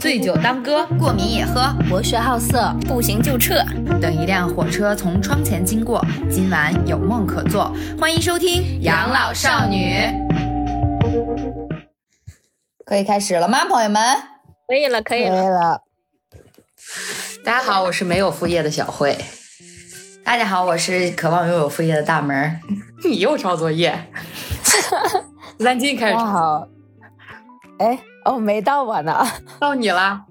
醉酒当歌，过敏也喝；博学好色，不行就撤。等一辆火车从窗前经过，今晚有梦可做。欢迎收听《养老少女》。可以开始了吗，朋友们？可以了，可以了。大家好，我是没有副业的小慧。大家好，我是渴望拥有副业的大门。你又抄作业？三金开始。好。哎，哦，没到我呢，到你了。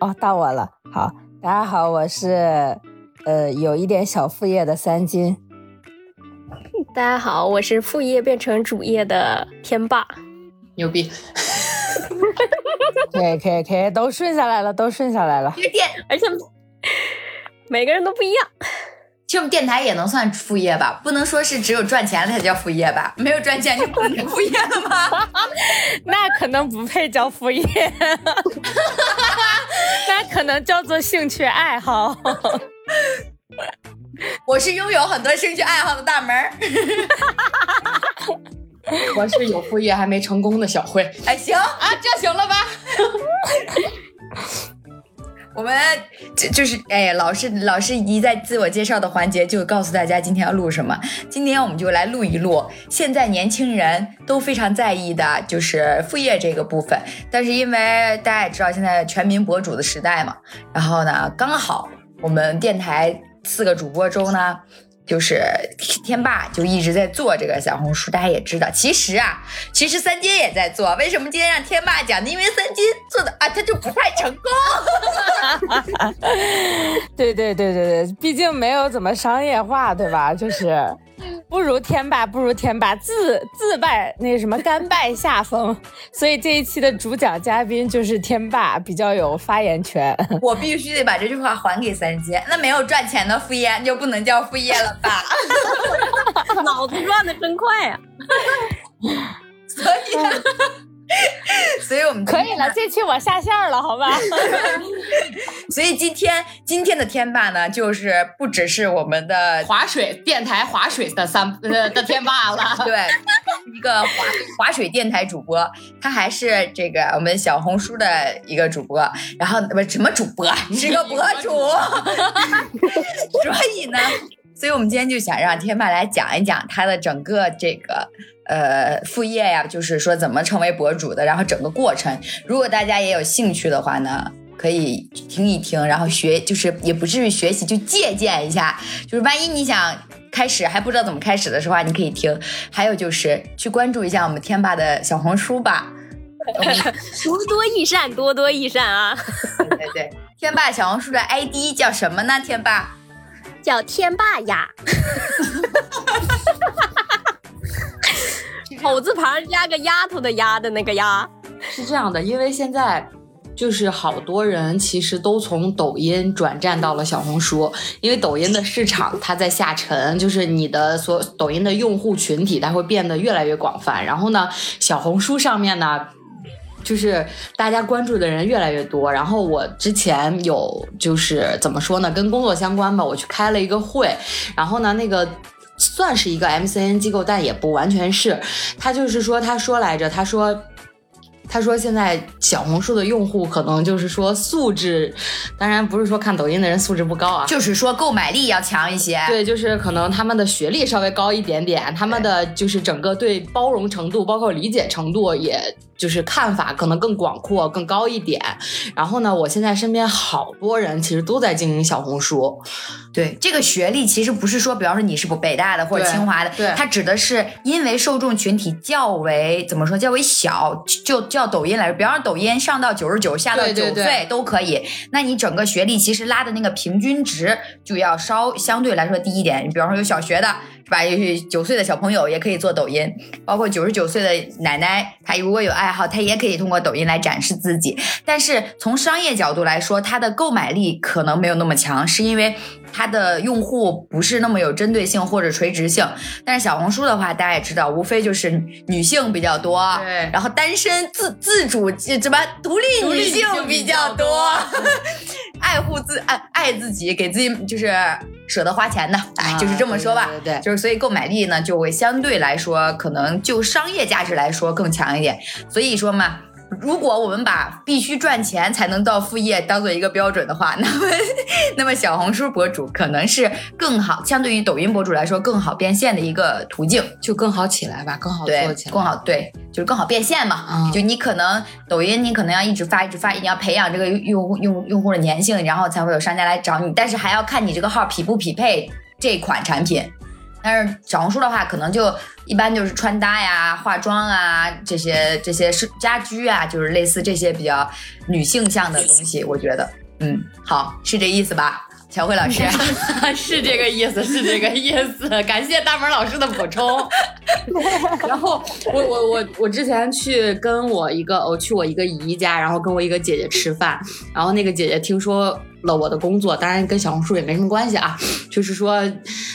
哦，到我了。好，大家好，我是呃有一点小副业的三金。大家好，我是副业变成主业的天霸。牛逼！可以可以可以，都顺下来了，都顺下来了。电，而且每个人都不一样。其实我们电台也能算副业吧，不能说是只有赚钱才叫副业吧？没有赚钱就不能副业了吗？那可能不配叫副业，那可能叫做兴趣爱好。我是拥有很多兴趣爱好的大门儿。我是有副业还没成功的小慧。哎，行啊，这行了吧？我们就就是哎，老师老师一在自我介绍的环节就告诉大家今天要录什么。今天我们就来录一录现在年轻人都非常在意的就是副业这个部分。但是因为大家也知道现在全民博主的时代嘛，然后呢，刚好我们电台四个主播中呢。就是天霸就一直在做这个小红书，大家也知道。其实啊，其实三金也在做。为什么今天让天霸讲呢？因为三金做的啊，他就不太成功。对对对对对，毕竟没有怎么商业化，对吧？就是。不如天霸，不如天霸，自自败那什么甘拜下风，所以这一期的主讲嘉宾就是天霸，比较有发言权。我必须得把这句话还给三姐，那没有赚钱的副业就不能叫副业了吧？脑子转的真快呀！所以。所以我们可以了，这期我下线了，好吧？所以今天今天的天霸呢，就是不只是我们的划水电台划水的三呃的天霸了，对，一个划划水电台主播，他还是这个我们小红书的一个主播，然后不什么主播，是个博主，所以呢，所以我们今天就想让天霸来讲一讲他的整个这个。呃，副业呀，就是说怎么成为博主的，然后整个过程。如果大家也有兴趣的话呢，可以听一听，然后学，就是也不至于学习，就借鉴一下。就是万一你想开始还不知道怎么开始的时候，你可以听。还有就是去关注一下我们天霸的小红书吧，多多益善，多多益善啊！对对对，天霸小红书的 ID 叫什么呢？天霸叫天霸呀。口字旁加个丫头的丫的那个丫，是这样的，因为现在就是好多人其实都从抖音转战到了小红书，因为抖音的市场它在下沉，就是你的所抖音的用户群体它会变得越来越广泛，然后呢，小红书上面呢，就是大家关注的人越来越多，然后我之前有就是怎么说呢，跟工作相关吧，我去开了一个会，然后呢那个。算是一个 MCN 机构，但也不完全是。他就是说，他说来着，他说，他说现在小红书的用户可能就是说素质，当然不是说看抖音的人素质不高啊，就是说购买力要强一些。对，就是可能他们的学历稍微高一点点，他们的就是整个对包容程度，包括理解程度也。就是看法可能更广阔、更高一点。然后呢，我现在身边好多人其实都在经营小红书。对，这个学历其实不是说，比方说你是不北大的或者清华的，对，它指的是因为受众群体较为怎么说较为小，就叫抖音来说，比方说抖音上到九十九，下到九岁都可以。那你整个学历其实拉的那个平均值就要稍相对来说低一点。你比方说有小学的。是吧？九岁的小朋友也可以做抖音，包括九十九岁的奶奶，她如果有爱好，她也可以通过抖音来展示自己。但是从商业角度来说，它的购买力可能没有那么强，是因为它的用户不是那么有针对性或者垂直性。但是小红书的话，大家也知道，无非就是女性比较多，对，然后单身自自主什么独立女性比较多，爱护自爱爱自己，给自己就是。舍得花钱的，哎，就是这么说吧，对对，就是所以购买力呢就会相对来说可能就商业价值来说更强一点。所以说嘛，如果我们把必须赚钱才能到副业当做一个标准的话，那么那么小红书博主可能是更好，相对于抖音博主来说更好变现的一个途径，就更好起来吧，更好做起来，更好对，就是更好变现嘛。嗯就你可能抖音，你可能要一直发，一直发，你要培养这个用户用用户的粘性，然后才会有商家来找你。但是还要看你这个号匹不匹配这款产品。但是小红书的话，可能就一般就是穿搭呀、化妆啊这些这些是家居啊，就是类似这些比较女性向的东西。我觉得，嗯，好，是这意思吧？乔慧老师，是这个意思，是这个意思。感谢大门老师的补充。然后我我我我之前去跟我一个我去我一个姨家，然后跟我一个姐姐吃饭，然后那个姐姐听说了我的工作，当然跟小红书也没什么关系啊，就是说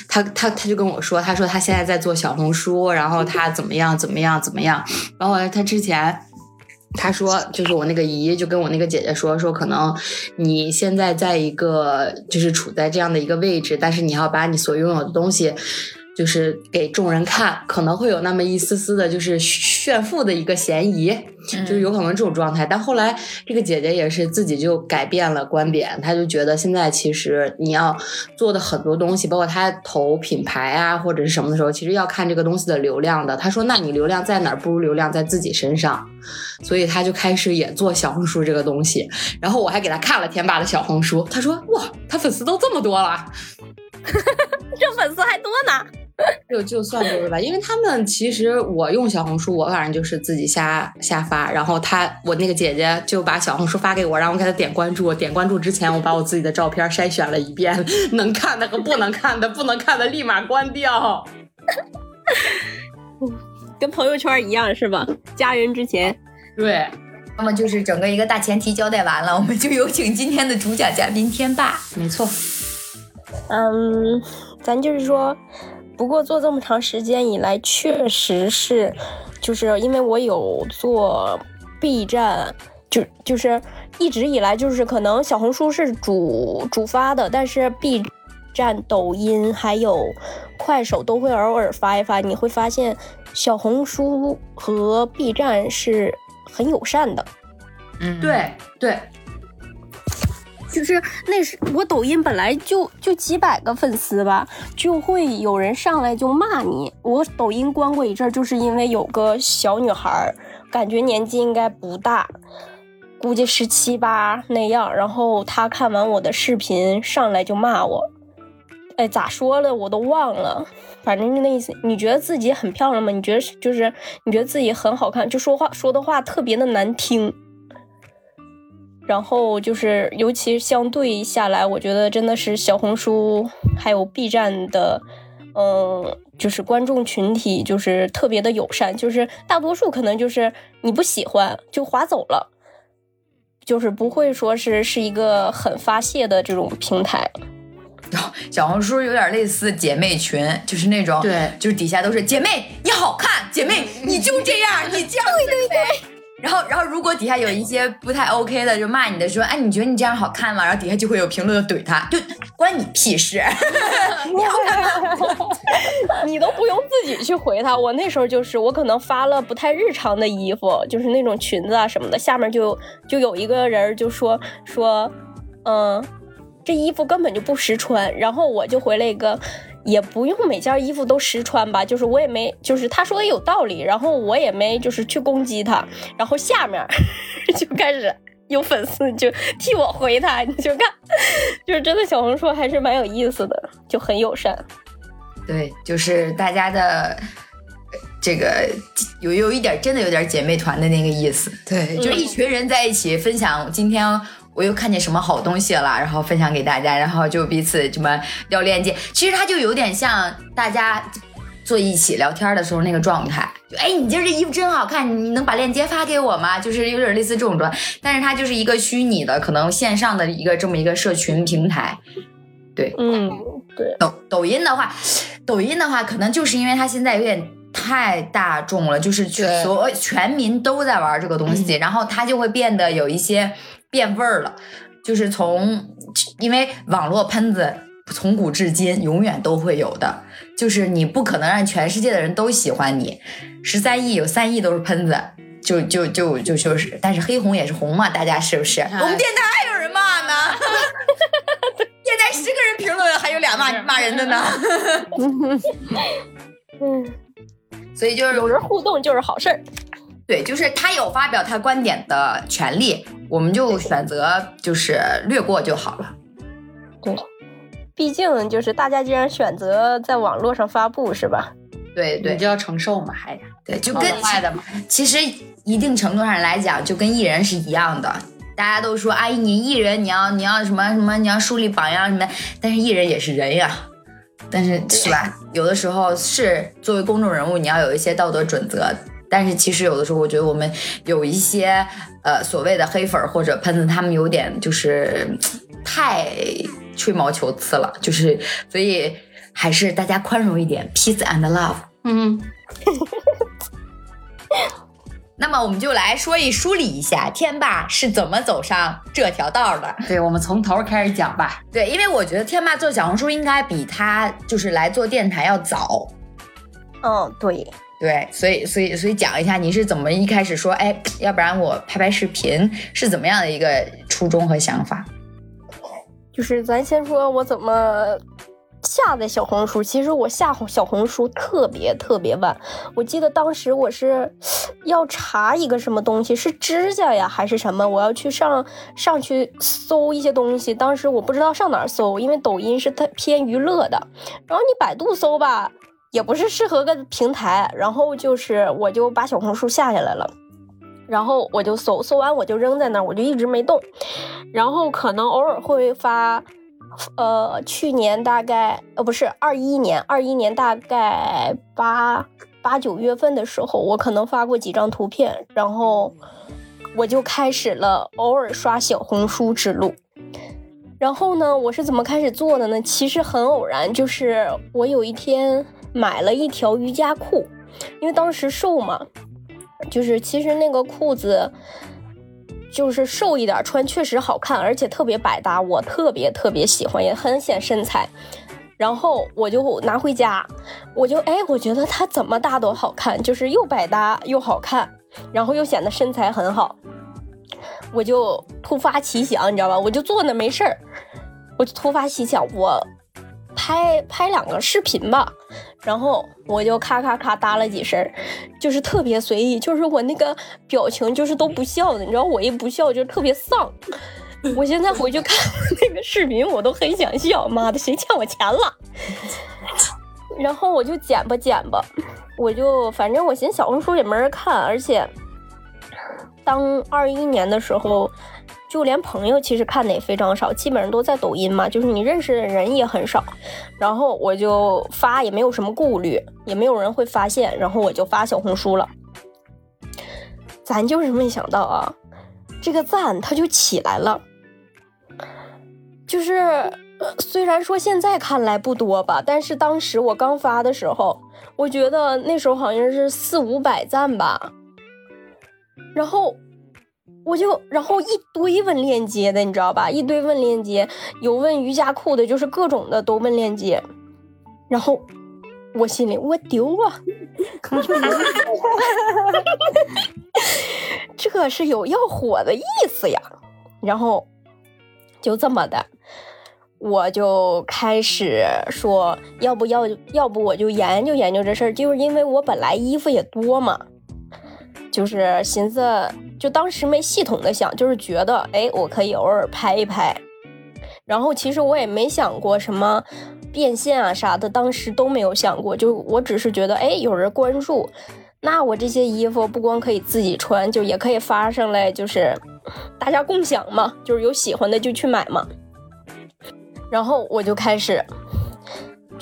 她她她就跟我说，她说她现在在做小红书，然后她怎么样怎么样怎么样，然后她之前。他说，就是我那个姨就跟我那个姐姐说，说可能你现在在一个就是处在这样的一个位置，但是你要把你所拥有的东西，就是给众人看，可能会有那么一丝丝的，就是炫富的一个嫌疑，就是有可能这种状态。但后来这个姐姐也是自己就改变了观点，她就觉得现在其实你要做的很多东西，包括她投品牌啊或者是什么的时候，其实要看这个东西的流量的。她说，那你流量在哪儿？不如流量在自己身上。所以她就开始也做小红书这个东西。然后我还给她看了天霸的小红书，她说，哇，她粉丝都这么多了。这粉丝还多呢。就 就算多了吧，因为他们其实我用小红书，我反正就是自己瞎瞎发，然后他我那个姐姐就把小红书发给我，让我给她点关注。点关注之前，我把我自己的照片筛选了一遍，能看的和不能看的，不能看的立马关掉。跟朋友圈一样是吧？加人之前，对，那么就是整个一个大前提交代完了，我们就有请今天的主讲嘉宾天霸。没错，嗯，咱就是说，不过做这么长时间以来，确实是，就是因为我有做 B 站，就就是一直以来就是可能小红书是主主发的，但是 B 站、抖音还有快手都会偶尔发一发，你会发现小红书和 B 站是很友善的。嗯，对对，就是那是我抖音本来就就几百个粉丝吧，就会有人上来就骂你。我抖音关过一阵，就是因为有个小女孩儿，感觉年纪应该不大，估计十七八那样。然后她看完我的视频，上来就骂我，哎，咋说了我都忘了，反正就那意思。你觉得自己很漂亮吗？你觉得就是你觉得自己很好看，就说话说的话特别的难听。然后就是，尤其相对下来，我觉得真的是小红书还有 B 站的，嗯，就是观众群体就是特别的友善，就是大多数可能就是你不喜欢就划走了，就是不会说是是一个很发泄的这种平台。小红书有点类似姐妹群，就是那种，对就是底下都是姐妹你好看，姐妹你就这样，你这样对对对。然后，然后如果底下有一些不太 OK 的，就骂你的说，哎，你觉得你这样好看吗？然后底下就会有评论怼他，就关你屁事。你都不用自己去回他。我那时候就是，我可能发了不太日常的衣服，就是那种裙子啊什么的，下面就就有一个人就说说，嗯，这衣服根本就不实穿。然后我就回了一个，也不用每件衣服都实穿吧，就是我也没，就是他说的有道理，然后我也没就是去攻击他。然后下面 就开始。有粉丝就替我回他，你就看，就是真的小红书还是蛮有意思的，就很友善。对，就是大家的这个有有一点真的有点姐妹团的那个意思。对，就是一群人在一起分享今天。我又看见什么好东西了，然后分享给大家，然后就彼此什么要链接。其实它就有点像大家坐一起聊天的时候那个状态。就哎，你今儿这衣服真好看，你能把链接发给我吗？就是有点类似这种状态，但是它就是一个虚拟的，可能线上的一个这么一个社群平台。对，嗯，对。抖抖音的话，抖音的话，可能就是因为它现在有点太大众了，就是全所全民都在玩这个东西，然后它就会变得有一些变味儿了。就是从，因为网络喷子从古至今永远都会有的，就是你不可能让全世界的人都喜欢你。十三亿有三亿都是喷子，就就就就就是，但是黑红也是红嘛，大家是不是？我们电台还有人骂呢，电台十个人评论，还有俩骂骂人的呢。嗯，所以就是有人互动就是好事儿。对，就是他有发表他观点的权利，我们就选择就是略过就好了。对，毕竟就是大家既然选择在网络上发布，是吧？对对，就要承受嘛，还对，就跟其实一定程度上来讲，就跟艺人是一样的。大家都说，阿姨，你艺人你要你要什么什么，你要树立榜样什么，但是艺人也是人呀。但是是吧？有的时候是作为公众人物，你要有一些道德准则。但是其实有的时候，我觉得我们有一些呃所谓的黑粉或者喷子，他们有点就是太吹毛求疵了，就是所以还是大家宽容一点，peace and love。嗯。那么我们就来说一梳理一下天霸是怎么走上这条道的。对，我们从头开始讲吧。对，因为我觉得天霸做小红书应该比他就是来做电台要早。嗯，对。对，所以所以所以讲一下你是怎么一开始说，哎，要不然我拍拍视频是怎么样的一个初衷和想法？就是咱先说我怎么下的小红书。其实我下小红书特别特别晚。我记得当时我是要查一个什么东西，是指甲呀还是什么？我要去上上去搜一些东西。当时我不知道上哪儿搜，因为抖音是它偏娱乐的。然后你百度搜吧。也不是适合个平台，然后就是我就把小红书下下来了，然后我就搜，搜完我就扔在那儿，我就一直没动，然后可能偶尔会发，呃，去年大概呃不是二一年，二一年大概八八九月份的时候，我可能发过几张图片，然后我就开始了偶尔刷小红书之路。然后呢，我是怎么开始做的呢？其实很偶然，就是我有一天。买了一条瑜伽裤，因为当时瘦嘛，就是其实那个裤子就是瘦一点穿确实好看，而且特别百搭，我特别特别喜欢，也很显身材。然后我就拿回家，我就哎，我觉得它怎么搭都好看，就是又百搭又好看，然后又显得身材很好。我就突发奇想，你知道吧？我就坐那没事儿，我就突发奇想，我。拍拍两个视频吧，然后我就咔咔咔搭了几声，就是特别随意，就是我那个表情就是都不笑的，你知道我一不笑就特别丧。我现在回去看那个视频，我都很想笑。妈的，谁欠我钱了？然后我就剪吧剪吧，我就反正我寻小红书也没人看，而且当二一年的时候。就连朋友其实看的也非常少，基本上都在抖音嘛，就是你认识的人也很少。然后我就发，也没有什么顾虑，也没有人会发现。然后我就发小红书了。咱就是没想到啊，这个赞它就起来了。就是虽然说现在看来不多吧，但是当时我刚发的时候，我觉得那时候好像是四五百赞吧。然后。我就然后一堆问链接的，你知道吧？一堆问链接，有问瑜伽裤的，就是各种的都问链接。然后我心里我丢啊，这是有要火的意思呀。然后就这么的，我就开始说，要不要要不我就研究研究这事儿，就是因为我本来衣服也多嘛。就是寻思，就当时没系统的想，就是觉得，哎，我可以偶尔拍一拍。然后其实我也没想过什么变现啊啥的，当时都没有想过。就我只是觉得，哎，有人关注，那我这些衣服不光可以自己穿，就也可以发上来，就是大家共享嘛，就是有喜欢的就去买嘛。然后我就开始。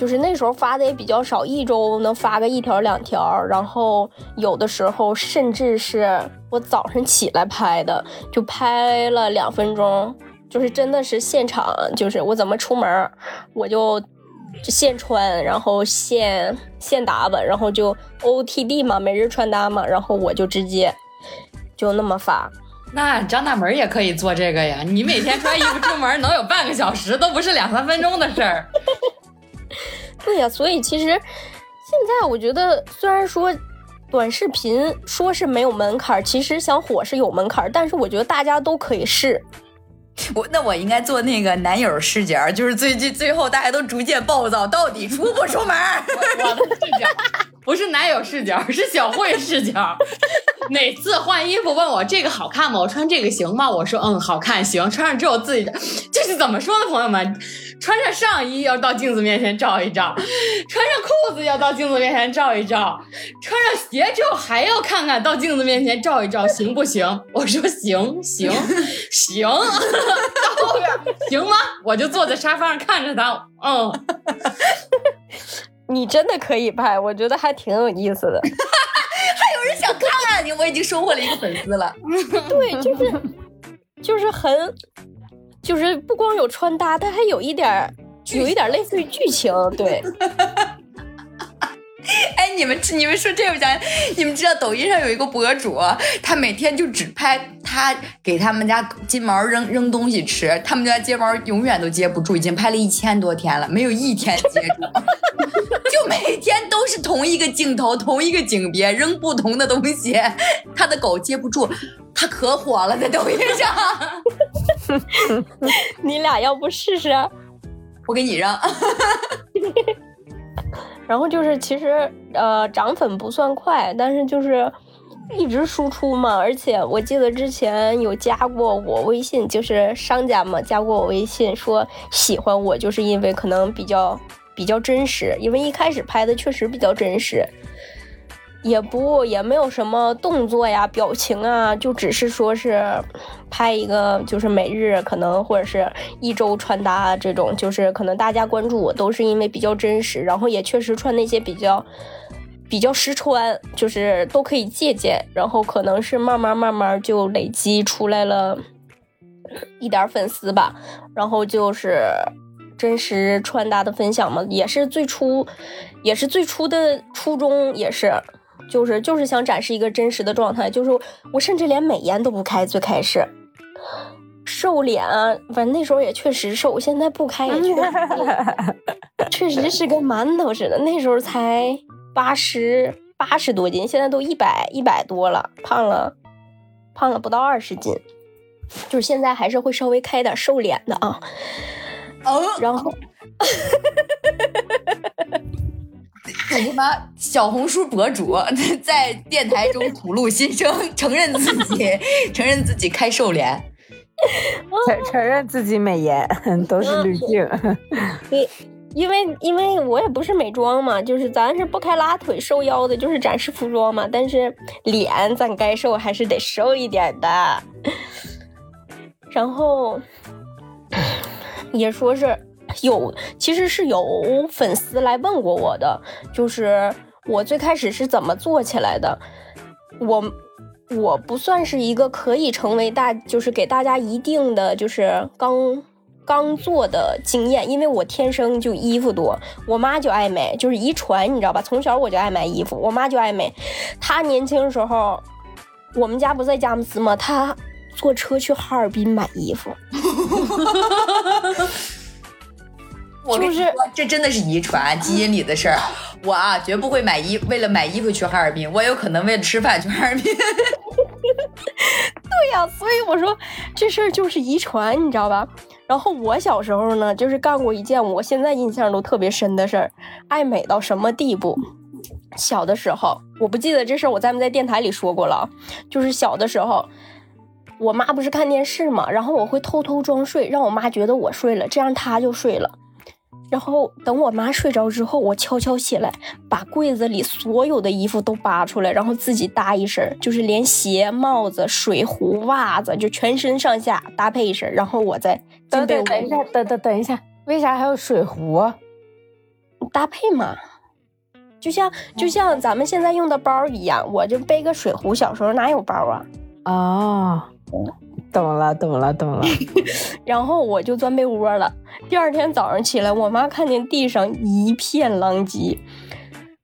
就是那时候发的也比较少，一周能发个一条两条，然后有的时候甚至是我早上起来拍的，就拍了两分钟，就是真的是现场，就是我怎么出门，我就现穿，然后现现打扮，然后就 O T D 嘛，每日穿搭嘛，然后我就直接就那么发。那张大门也可以做这个呀，你每天穿衣服出门能有半个小时，都不是两三分钟的事儿。对呀，所以其实现在我觉得，虽然说短视频说是没有门槛，其实想火是有门槛，但是我觉得大家都可以试。我那我应该做那个男友视角，就是最最最后大家都逐渐暴躁，到底出不出门？我的视角不是男友视角，是小慧视角。哪次换衣服问我这个好看吗？我穿这个行吗？我说嗯，好看，行。穿上之后自己这是怎么说呢？朋友们，穿上上衣要到镜子面前照一照，穿上裤子要到镜子面前照一照，穿上鞋之后还要看看到镜子面前照一照，行不行？我说行行行，到后边行吗？我就坐在沙发上看着他，嗯。你真的可以拍，我觉得还挺有意思的。还有人想看你，我已经收获了一个粉丝了。对，就是就是很，就是不光有穿搭，它还有一点有一点类似于剧情。对。哎，你们你们说这不讲？你们知道抖音上有一个博主，他每天就只拍他给他们家金毛扔扔东西吃，他们家金毛永远都接不住，已经拍了一千多天了，没有一天接住，就每天都是同一个镜头，同一个景别，扔不同的东西，他的狗接不住，他可火了，在抖音上。你俩要不试试？我给你扔。然后就是，其实呃涨粉不算快，但是就是一直输出嘛。而且我记得之前有加过我微信，就是商家嘛加过我微信，说喜欢我，就是因为可能比较比较真实，因为一开始拍的确实比较真实。也不也没有什么动作呀、表情啊，就只是说是拍一个，就是每日可能或者是一周穿搭这种，就是可能大家关注我都是因为比较真实，然后也确实穿那些比较比较实穿，就是都可以借鉴，然后可能是慢慢慢慢就累积出来了一点粉丝吧，然后就是真实穿搭的分享嘛，也是最初也是最初的初衷，也是。就是就是想展示一个真实的状态，就是我甚至连美颜都不开，最开始瘦脸啊，反正那时候也确实瘦，现在不开也确实 确实是跟馒头似的。那时候才八十八十多斤，现在都一百一百多了，胖了胖了不到二十斤，就是现在还是会稍微开点瘦脸的啊。哦，然后。什么小红书博主 在电台中吐露心声，承认自己 承认自己开瘦脸，承承认自己美颜都是滤镜。对，因为因为我也不是美妆嘛，就是咱是不开拉腿瘦腰的，就是展示服装嘛。但是脸咱该瘦还是得瘦一点的。然后也说是。有，其实是有粉丝来问过我的，就是我最开始是怎么做起来的。我我不算是一个可以成为大，就是给大家一定的就是刚刚做的经验，因为我天生就衣服多，我妈就爱美，就是遗传，你知道吧？从小我就爱买衣服，我妈就爱美。她年轻时候，我们家不在佳木斯吗？她坐车去哈尔滨买衣服。我跟你说，这真的是遗传基因里的事儿。我啊，绝不会买衣，为了买衣服去哈尔滨。我有可能为了吃饭去哈尔滨。对呀，所以我说这事儿就是遗传，你知道吧？然后我小时候呢，就是干过一件我现在印象都特别深的事儿，爱美到什么地步？小的时候，我不记得这事儿我在没在电台里说过了。就是小的时候，我妈不是看电视嘛，然后我会偷偷装睡，让我妈觉得我睡了，这样她就睡了。然后等我妈睡着之后，我悄悄起来，把柜子里所有的衣服都扒出来，然后自己搭一身，就是连鞋、帽子、水壶、袜子，就全身上下搭配一身。然后我再等等等一下，等等等一下，为啥还有水壶？搭配嘛，就像就像咱们现在用的包一样，我就背个水壶。小时候哪有包啊？哦。懂了，懂了，懂了。然后我就钻被窝了。第二天早上起来，我妈看见地上一片狼藉，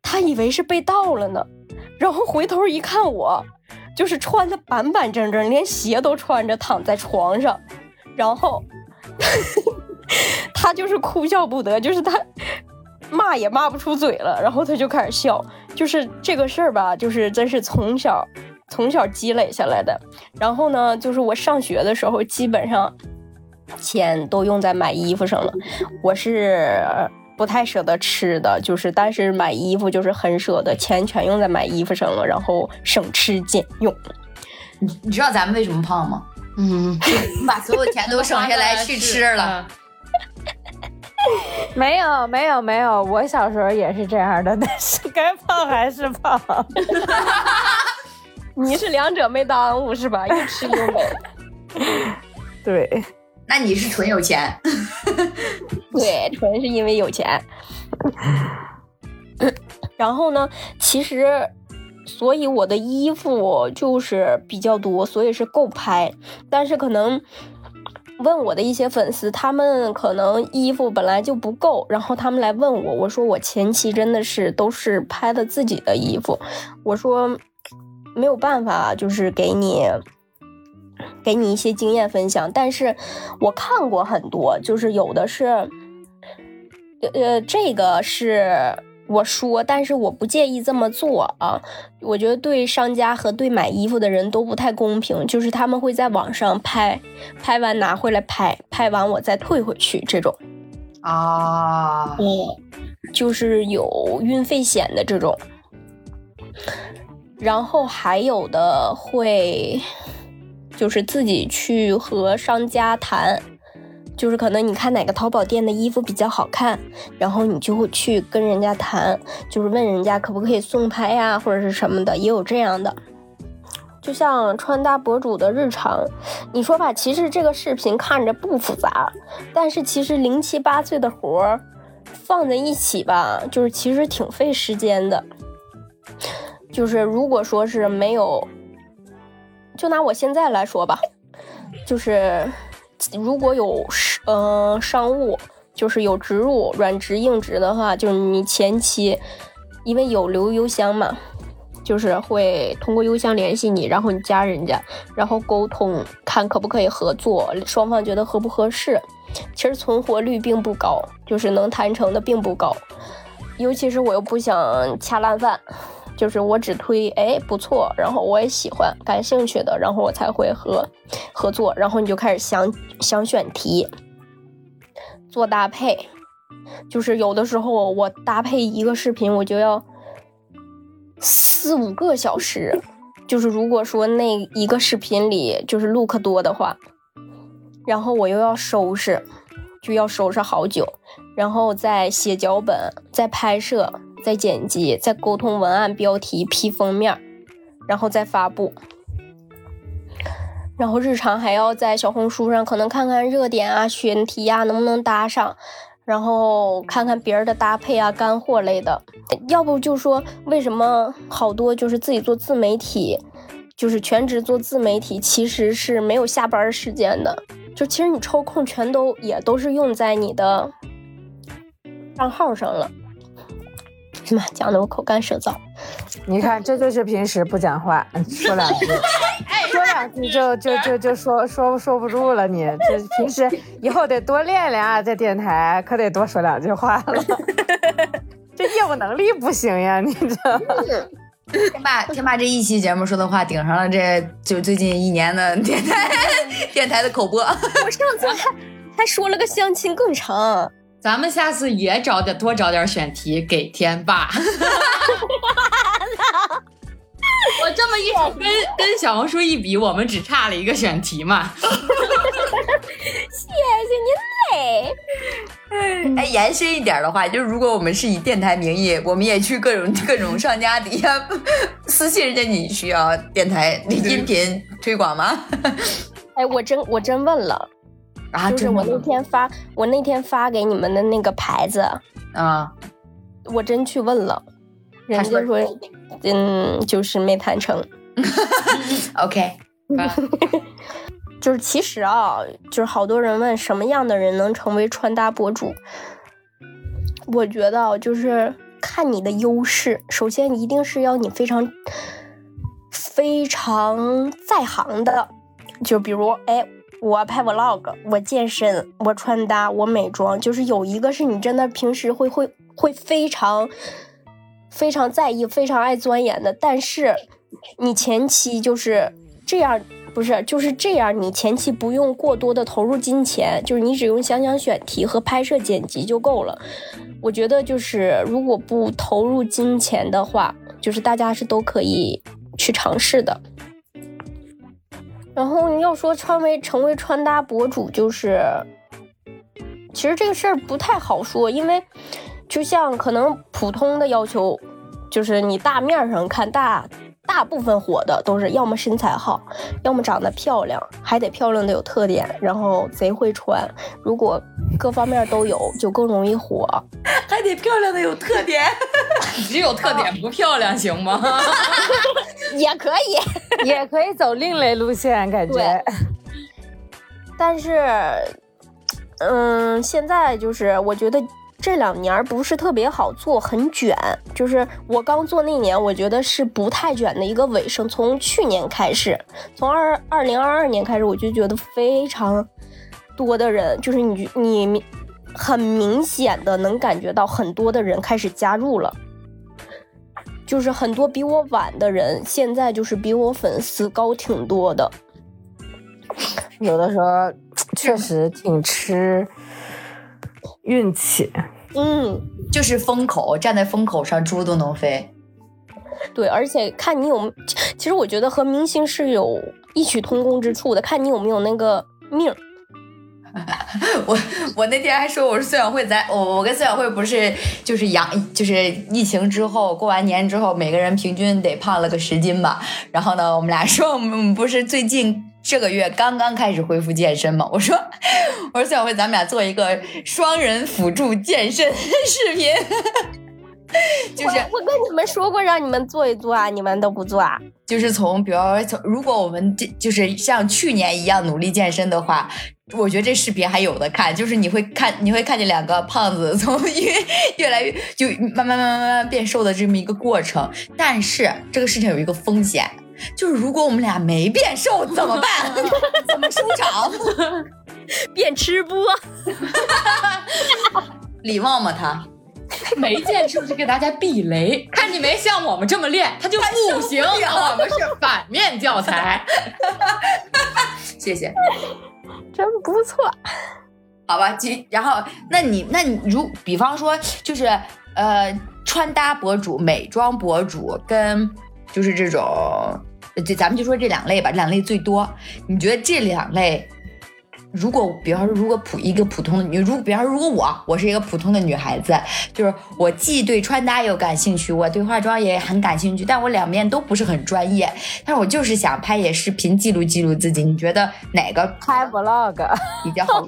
她以为是被盗了呢。然后回头一看，我就是穿的板板正正，连鞋都穿着躺在床上。然后 她就是哭笑不得，就是她骂也骂不出嘴了。然后她就开始笑，就是这个事儿吧，就是真是从小从小积累下来的。然后呢，就是我上学的时候，基本上钱都用在买衣服上了。我是不太舍得吃的，就是但是买衣服就是很舍得，钱全用在买衣服上了，然后省吃俭用。你你知道咱们为什么胖吗？嗯，把所有钱都省下来去吃了。没有没有没有，我小时候也是这样的，但是该胖还是胖。你是两者没耽误是吧？又吃又美。对，那你是纯有钱。对，纯是因为有钱。然后呢，其实，所以我的衣服就是比较多，所以是够拍，但是可能。问我的一些粉丝，他们可能衣服本来就不够，然后他们来问我，我说我前期真的是都是拍的自己的衣服，我说没有办法，就是给你给你一些经验分享，但是我看过很多，就是有的是，呃，这个是。我说，但是我不介意这么做啊。我觉得对商家和对买衣服的人都不太公平，就是他们会在网上拍，拍完拿回来拍，拍完我再退回去这种。啊，嗯，就是有运费险的这种。然后还有的会，就是自己去和商家谈。就是可能你看哪个淘宝店的衣服比较好看，然后你就会去跟人家谈，就是问人家可不可以送拍呀，或者是什么的，也有这样的。就像穿搭博主的日常，你说吧，其实这个视频看着不复杂，但是其实零七八碎的活儿放在一起吧，就是其实挺费时间的。就是如果说是没有，就拿我现在来说吧，就是。如果有嗯商务，就是有植入软植硬植的话，就是你前期因为有留邮箱嘛，就是会通过邮箱联系你，然后你加人家，然后沟通看可不可以合作，双方觉得合不合适。其实存活率并不高，就是能谈成的并不高，尤其是我又不想掐烂饭。就是我只推哎不错，然后我也喜欢感兴趣的，然后我才会和合作，然后你就开始想想选题，做搭配，就是有的时候我搭配一个视频我就要四五个小时，就是如果说那一个视频里就是 look 多的话，然后我又要收拾，就要收拾好久，然后再写脚本，再拍摄。再剪辑，再沟通文案、标题、批封面，然后再发布。然后日常还要在小红书上可能看看热点啊、选题啊能不能搭上，然后看看别人的搭配啊、干货类的。要不就说为什么好多就是自己做自媒体，就是全职做自媒体，其实是没有下班时间的。就其实你抽空全都也都是用在你的账号上了。妈，讲的我口干舌燥。你看，这就是平时不讲话，说两句，说两句就就就就说说说不住了。你这平时以后得多练练啊，在电台可得多说两句话了。这业务能力不行呀，你这。天霸，天霸这一期节目说的话顶上了，这就最近一年的电台 电台的口播。我上次还还说了个相亲更长。咱们下次也找点多找点选题给天霸。我这么一说，跟跟小红书一比，我们只差了一个选题嘛。谢谢您嘞。哎，延伸一点的话，就是如果我们是以电台名义，我们也去各种各种商家底下私信人家，你需要电台音频推广吗？哎，我真我真问了。啊，就是我那天发，我那天发给你们的那个牌子啊，我真去问了，人家说，嗯，就是没谈成。OK，就是其实啊，就是好多人问什么样的人能成为穿搭博主，我觉得就是看你的优势，首先一定是要你非常非常在行的，就比如哎。我拍 vlog，我健身，我穿搭，我美妆，就是有一个是你真的平时会会会非常非常在意、非常爱钻研的，但是你前期就是这样，不是就是这样，你前期不用过多的投入金钱，就是你只用想想选题和拍摄剪辑就够了。我觉得就是如果不投入金钱的话，就是大家是都可以去尝试的。然后你要说穿为成为穿搭博主，就是其实这个事儿不太好说，因为就像可能普通的要求，就是你大面上看大。大部分火的都是要么身材好，要么长得漂亮，还得漂亮的有特点，然后贼会穿。如果各方面都有，就更容易火。还得漂亮的有特点，只有特点不漂亮行吗？也可以，也可以走另类路线，感觉。但是，嗯，现在就是我觉得。这两年不是特别好做，很卷。就是我刚做那年，我觉得是不太卷的一个尾声。从去年开始，从二二零二二年开始，我就觉得非常多的人，就是你你很明显的能感觉到很多的人开始加入了，就是很多比我晚的人，现在就是比我粉丝高挺多的。有的时候确实挺吃。运气，嗯，就是风口，站在风口上，猪都能飞。对，而且看你有，其实我觉得和明星是有异曲同工之处的，看你有没有那个命。我我那天还说，我说孙晓慧，咱我我跟孙晓慧不是就是阳，就是疫情之后过完年之后，每个人平均得胖了个十斤吧。然后呢，我们俩说，我们不是最近。这个月刚刚开始恢复健身嘛？我说，我说孙小慧，咱们俩做一个双人辅助健身视频。就是我跟你们说过让你们做一做啊，你们都不做啊。就是从，比如从，如果我们这就是像去年一样努力健身的话，我觉得这视频还有的看。就是你会看，你会看见两个胖子从 越越来越就慢慢慢慢慢慢变瘦的这么一个过程。但是这个事情有一个风险。就是如果我们俩没变瘦怎么办？怎么收场？变吃播？礼貌吗？他 没见是不是给大家避雷？看你没像我们这么练，他就不行。我们是反面教材。谢谢，真不错。好吧，其然后那你那你如比方说就是呃穿搭博主、美妆博主跟。就是这种，就咱们就说这两类吧，这两类最多。你觉得这两类，如果比方说，如果普一个普通的女，如果比方说，如果我我是一个普通的女孩子，就是我既对穿搭有感兴趣，我对化妆也很感兴趣，但我两面都不是很专业，但是我就是想拍点视频记录记录自己。你觉得哪个拍 vlog 比较好？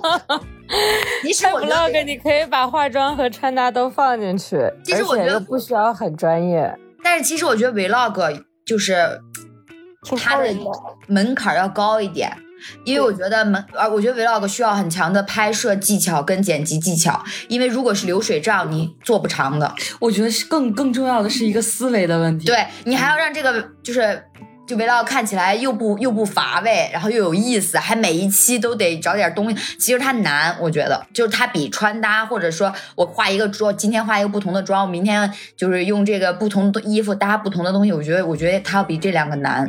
你拍 vlog，你可以把化妆和穿搭都放进去，其实我觉得不需要很专业。但是其实我觉得 vlog 就是它的门槛要高一点，因为我觉得门啊，我觉得 vlog 需要很强的拍摄技巧跟剪辑技巧，因为如果是流水账，你做不长的。我觉得是更更重要的是一个思维的问题，对你还要让这个就是。就 vlog 看起来又不又不乏味，然后又有意思，还每一期都得找点东西。其实它难，我觉得就是它比穿搭，或者说我化一个妆，今天化一个不同的妆，明天就是用这个不同的衣服搭不同的东西。我觉得，我觉得它要比这两个难。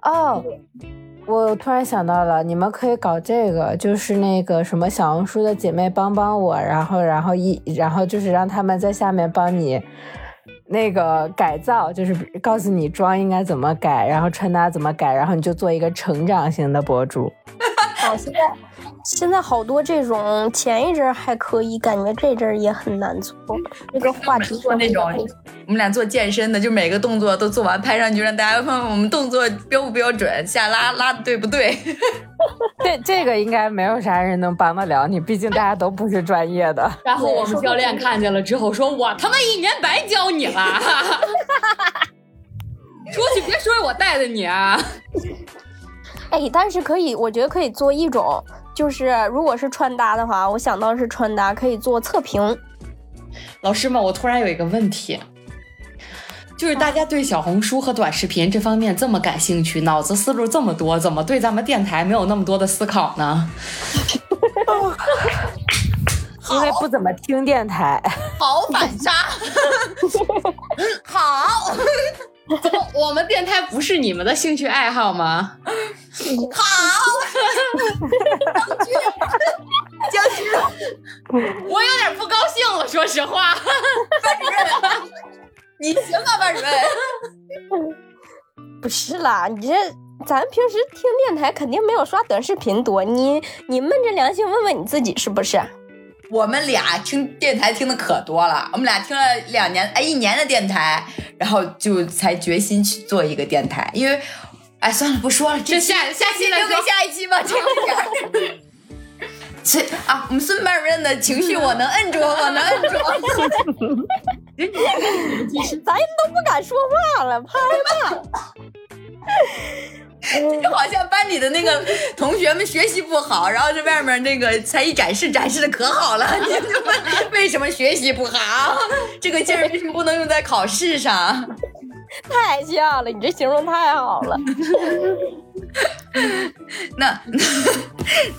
哦，我突然想到了，你们可以搞这个，就是那个什么小红书的姐妹帮帮我，然后然后一然后就是让他们在下面帮你。那个改造就是告诉你妆应该怎么改，然后穿搭怎么改，然后你就做一个成长型的博主。好，现在现在好多这种，前一阵还可以，感觉这阵也很难做。这个话题做那种，我们俩做健身的，就每个动作都做完拍上去，让大家看我们动作标不标准，下拉拉的对不对。这这个应该没有啥人能帮得了你，毕竟大家都不是专业的。然后我们教练看见了之后说：“我他妈一年白教你了，出去别说我带的你啊。”哎，但是可以，我觉得可以做一种，就是如果是穿搭的话，我想到是穿搭可以做测评。老师们，我突然有一个问题，就是大家对小红书和短视频这方面这么感兴趣，脑子思路这么多，怎么对咱们电台没有那么多的思考呢？因为不怎么听电台。好反杀，好，我们电台不是你们的兴趣爱好吗？好，将军，将军，我有点不高兴了，说实话。班主任，你行啊，班主任。不是啦，你这咱平时听电台肯定没有刷短视频多，你你闷着良心问问你自己是不是？我们俩听电台听的可多了，我们俩听了两年哎一年的电台，然后就才决心去做一个电台，因为哎算了不说了，这下下期留给下一期吧，这个点儿。这啊，我们孙班主任的情绪我能 摁住，我能摁住。咱都不敢说话了，怕害怕。就好像班里的那个同学们学习不好，然后在外面那个才艺展示展示的可好了，你们为什么学习不好？这个劲儿为什么不能用在考试上？太像了，你这形容太好了。那那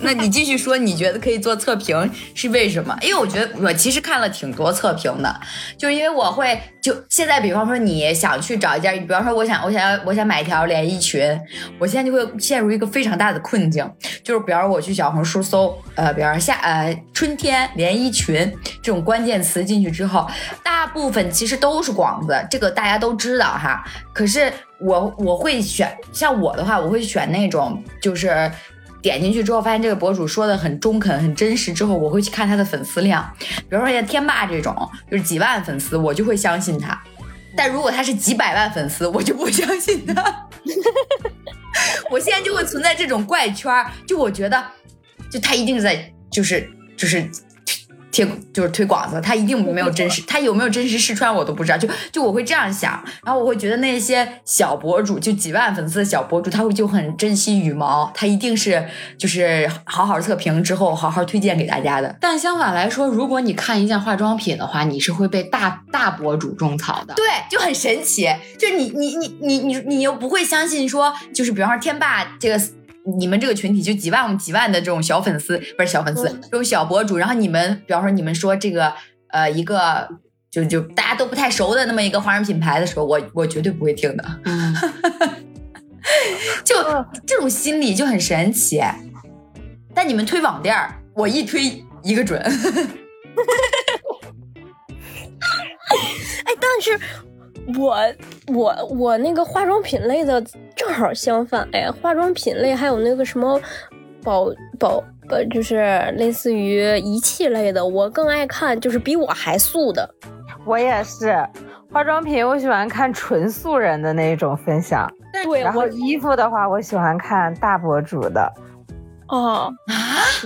那你继续说，你觉得可以做测评是为什么？因为我觉得我其实看了挺多测评的，就因为我会就现在，比方说你想去找一件，比方说我想我想要我想买一条连衣裙，我现在就会陷入一个非常大的困境，就是比方说我去小红书搜，呃，比方说夏呃春天连衣裙这种关键词进去之后，大部分其实都是广子，这个大家都知道哈，可是。我我会选像我的话，我会选那种就是点进去之后发现这个博主说的很中肯、很真实之后，我会去看他的粉丝量。比如说像天霸这种，就是几万粉丝，我就会相信他。但如果他是几百万粉丝，我就不相信他。我现在就会存在这种怪圈，就我觉得，就他一定是在就是就是。贴就是推广子，他一定没有真实，他有没有真实试穿我都不知道。就就我会这样想，然后我会觉得那些小博主，就几万粉丝的小博主，他会就很珍惜羽毛，他一定是就是好好测评之后，好好推荐给大家的。但相反来说，如果你看一件化妆品的话，你是会被大大博主种草的。对，就很神奇，就你你你你你你又不会相信说，就是比方说天霸这个。你们这个群体就几万几万的这种小粉丝，不是小粉丝，这种小博主。然后你们，比方说你们说这个，呃，一个就就大家都不太熟的那么一个化妆品牌的时候，我我绝对不会听的。就这种心理就很神奇。但你们推网店儿，我一推一个准。哎，但是。我我我那个化妆品类的正好相反哎，化妆品类还有那个什么保保呃，就是类似于仪器类的，我更爱看就是比我还素的。我也是化妆品，我喜欢看纯素人的那种分享。对，然后衣服的话，我喜欢看大博主的。哦啊，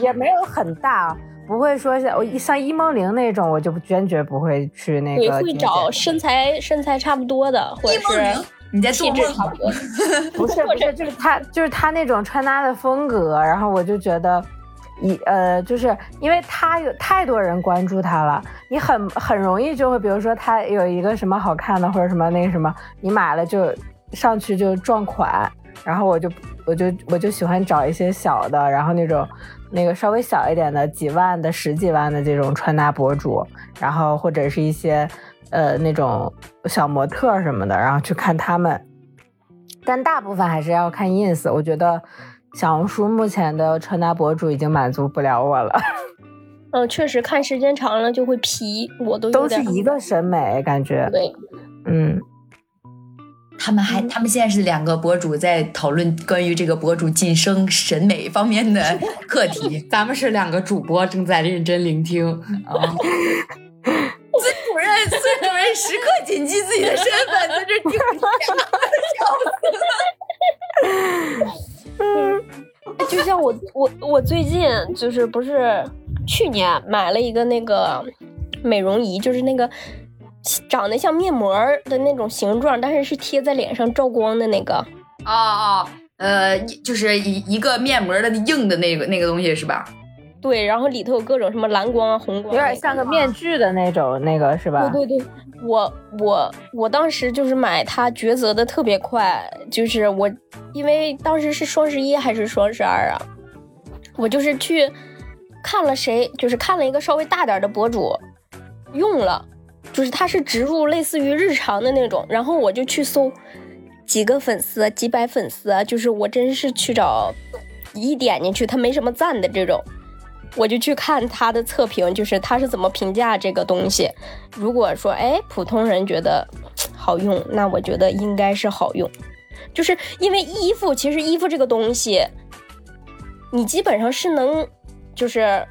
也没有很大。不会说像我像伊梦玲那种，我就坚决不会去那个。会找身材身材差不多的，或者是你在做梦差不多。不是不是，就是他就是他那种穿搭的风格，然后我就觉得，一呃，就是因为他有太多人关注他了，你很很容易就会，比如说他有一个什么好看的或者什么那个什么，你买了就上去就撞款，然后我就我就我就喜欢找一些小的，然后那种。那个稍微小一点的几万的十几万的这种穿搭博主，然后或者是一些呃那种小模特什么的，然后去看他们。但大部分还是要看 ins，我觉得小红书目前的穿搭博主已经满足不了我了。嗯，确实看时间长了就会疲，我都都是一个审美感觉。对，嗯。他们还，他们现在是两个博主在讨论关于这个博主晋升审美方面的 课题。咱们是两个主播正在认真聆听啊。孙主任，孙主任时刻谨记自己的身份，在这听笑死。嗯，就像我，我，我最近就是不是去年买了一个那个美容仪，就是那个。长得像面膜的那种形状，但是是贴在脸上照光的那个。哦哦，呃，就是一一个面膜的硬的那个那个东西是吧？对，然后里头有各种什么蓝光啊、红光，有点像个面具的那种，那个是吧？对对对，我我我当时就是买它抉择的特别快，就是我因为当时是双十一还是双十二啊，我就是去。看了谁，就是看了一个稍微大点的博主用了，就是它是植入类似于日常的那种，然后我就去搜几个粉丝、几百粉丝，就是我真是去找一点进去他没什么赞的这种，我就去看他的测评，就是他是怎么评价这个东西。如果说哎普通人觉得好用，那我觉得应该是好用，就是因为衣服，其实衣服这个东西。你基本上是能，就是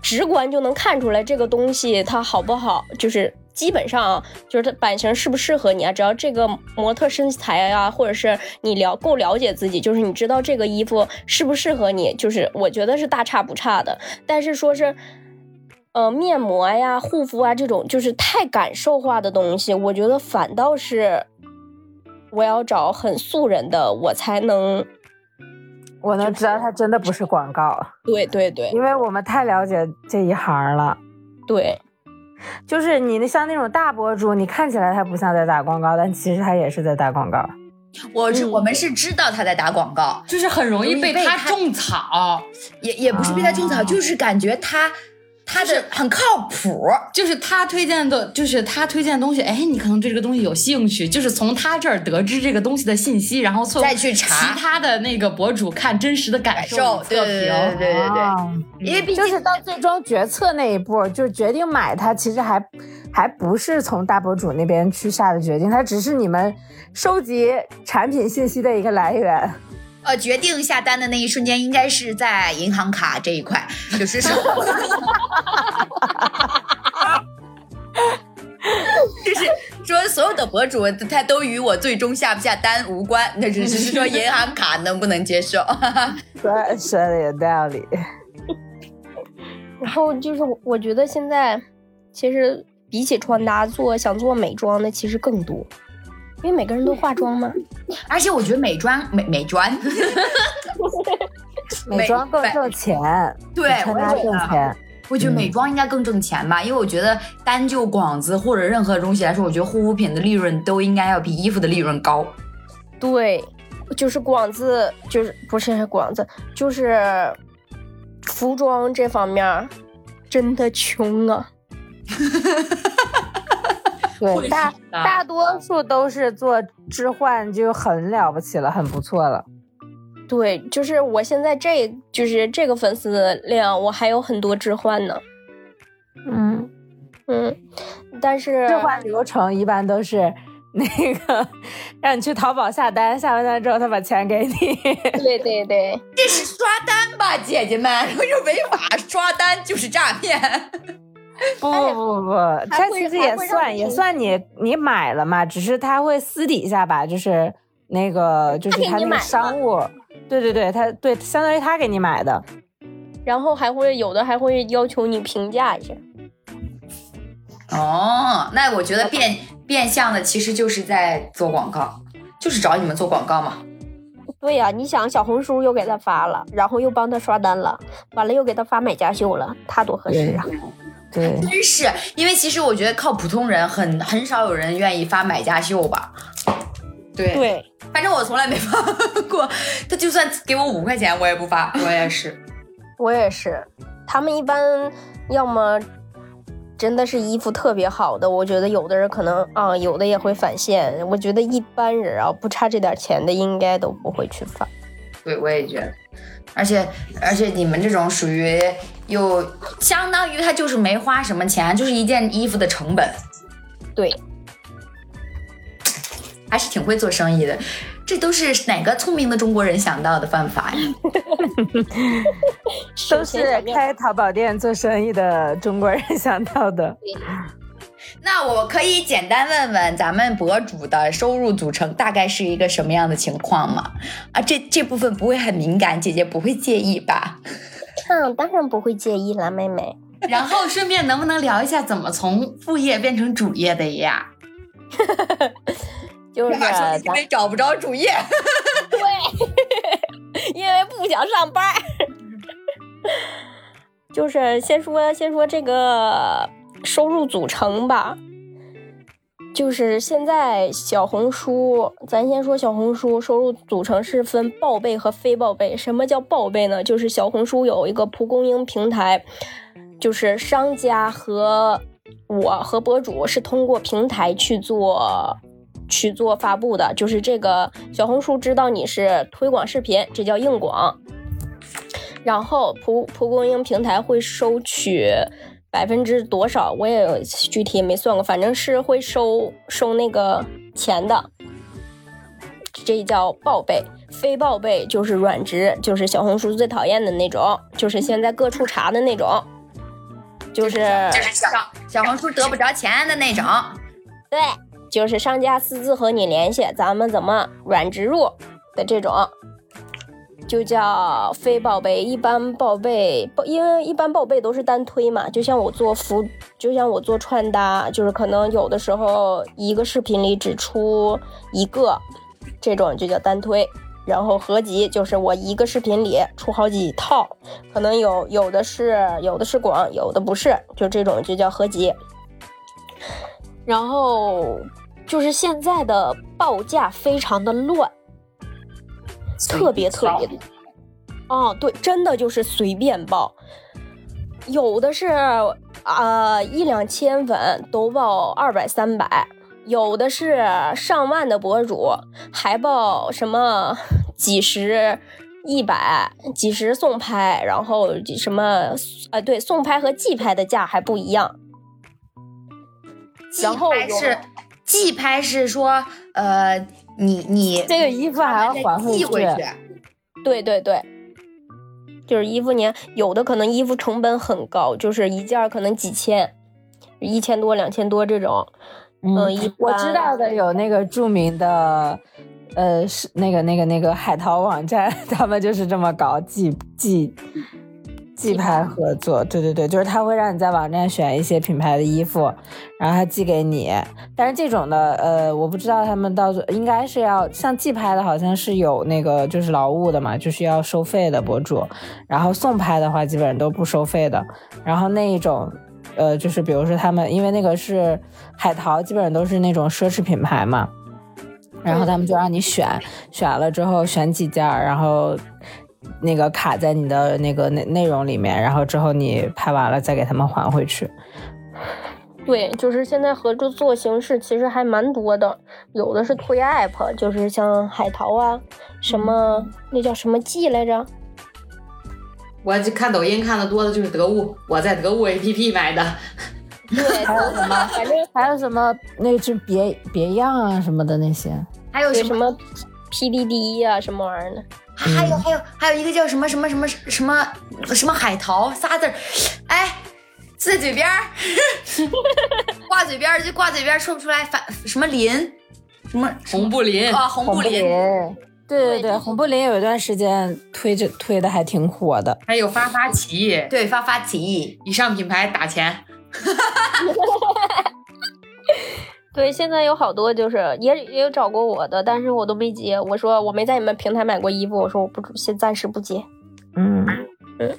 直观就能看出来这个东西它好不好，就是基本上啊就是它版型适不适合你啊。只要这个模特身材啊，或者是你了够了解自己，就是你知道这个衣服适不适合你，就是我觉得是大差不差的。但是说是，呃，面膜呀、护肤啊这种就是太感受化的东西，我觉得反倒是我要找很素人的，我才能。我能知道它真的不是广告，对对对，因为我们太了解这一行了。对，就是你那像那种大博主，你看起来他不像在打广告，但其实他也是在打广告。我是我们是知道他在打广告，就是很容易被他种草，也也不是被他种草，就是感觉他。他的很靠谱，就是他推荐的，就是他推荐的东西。哎，你可能对这个东西有兴趣，就是从他这儿得知这个东西的信息，然后再去查其他的那个博主看真实的感受测评，对对对对。因为毕竟就是到最终决策那一步，就决定买它，其实还还不是从大博主那边去下的决定，它只是你们收集产品信息的一个来源。呃，决定下单的那一瞬间，应该是在银行卡这一块，就是说，就是说，所有的博主他都与我最终下不下单无关，那只是说银行卡能不能接受。说说的有道理。然后就是，我觉得现在其实比起穿搭做想做美妆的其实更多。因为每个人都化妆吗？而且我觉得美妆美美妆，美妆更挣钱。对，穿搭挣钱。我觉得美妆应该更挣钱吧，因为我觉得单就广子或者任何东西来说，我觉得护肤品的利润都应该要比衣服的利润高。对，就是广子，就是不是广子，就是服装这方面真的穷啊。对，大大多数都是做置换，就很了不起了，很不错了。对，就是我现在这就是这个粉丝量，我还有很多置换呢。嗯嗯，但是置换流程一般都是 那个让你去淘宝下单，下完单之后他把钱给你。对对对，这是刷单吧，姐姐们？我说违法刷单就是诈骗。不不不不，他其实也算也算你你买了嘛，只是他会私底下吧，就是那个就是他那个商务，对对对，他对相当于他给你买的，然后还会有的还会要求你评价一下。哦，那我觉得变变相的其实就是在做广告，就是找你们做广告嘛。对呀，你想小红书又给他发了，然后又帮他刷单了，完了又给他发买家秀了，他多合适啊。对，真是，因为其实我觉得靠普通人很很少有人愿意发买家秀吧。对对，反正我从来没发过。他就算给我五块钱，我也不发。我也是，我也是。他们一般要么真的是衣服特别好的，我觉得有的人可能啊，有的也会返现。我觉得一般人啊，不差这点钱的，应该都不会去发。对，我也觉得。而且而且你们这种属于又相当于他就是没花什么钱，就是一件衣服的成本，对，还是挺会做生意的。这都是哪个聪明的中国人想到的办法呀？都是开淘宝店做生意的中国人想到的。那我可以简单问问咱们博主的收入组成大概是一个什么样的情况吗？啊，这这部分不会很敏感，姐姐不会介意吧？嗯，当然不会介意啦，妹妹。然后顺便能不能聊一下怎么从副业变成主业的呀？就是因为找不着主业。对，因为不想上班。就是先说先说这个。收入组成吧，就是现在小红书，咱先说小红书收入组成是分报备和非报备。什么叫报备呢？就是小红书有一个蒲公英平台，就是商家和我和博主是通过平台去做去做发布的。就是这个小红书知道你是推广视频，这叫硬广。然后蒲蒲公英平台会收取。百分之多少我也具体也没算过，反正是会收收那个钱的。这叫报备，非报备就是软职，就是小红书最讨厌的那种，就是现在各处查的那种，就是就是小小红书得不着钱的那种。对，就是商家私自和你联系，咱们怎么软植入的这种。就叫非报备，一般报备报，因为一般报备都是单推嘛。就像我做服，就像我做穿搭，就是可能有的时候一个视频里只出一个，这种就叫单推。然后合集就是我一个视频里出好几套，可能有有的是有的是广，有的不是，就这种就叫合集。然后就是现在的报价非常的乱。特别特别的，哦，对，真的就是随便报，有的是啊一两千粉都报二百三百，有的是上万的博主还报什么几十、一百、几十送拍，然后什么啊对，送拍和寄拍的价还不一样。然后是寄拍是说呃。你你这个衣服还要还回去？对对对，就是衣服，你有的可能衣服成本很高，就是一件可能几千，一千多、两千多这种。嗯，我知道的有那个著名的，呃，是那个那个那个海淘网站，他们就是这么搞，寄寄。寄拍合作，对对对，就是他会让你在网站选一些品牌的衣服，然后他寄给你。但是这种的，呃，我不知道他们到应该是要像寄拍的，好像是有那个就是劳务的嘛，就是要收费的博主。然后送拍的话，基本上都不收费的。然后那一种，呃，就是比如说他们，因为那个是海淘，基本上都是那种奢侈品牌嘛。然后他们就让你选，选了之后选几件，然后。那个卡在你的那个内内容里面，然后之后你拍完了再给他们还回去。对，就是现在合作做形式其实还蛮多的，有的是推 app，就是像海淘啊，什么那叫什么记来着？我就看抖音看的多的就是得物，我在得物 app 买的。对，还有什么？反 正还有什么？那是别别样啊什么的那些，还有什么 PDD 呀什么玩意儿的。还有还有还有一个叫什么什么什么什么什么海淘仨字儿，哎，在嘴边儿，挂嘴边儿就挂嘴边儿，说不出来。反什么林，什么红布林。啊，红布林，对对对，红布林有一段时间推着推的还挺火的。还有发发奇，对发发奇，以上品牌打钱。对，现在有好多就是也也有找过我的，但是我都没接。我说我没在你们平台买过衣服，我说我不先暂时不接。嗯嗯，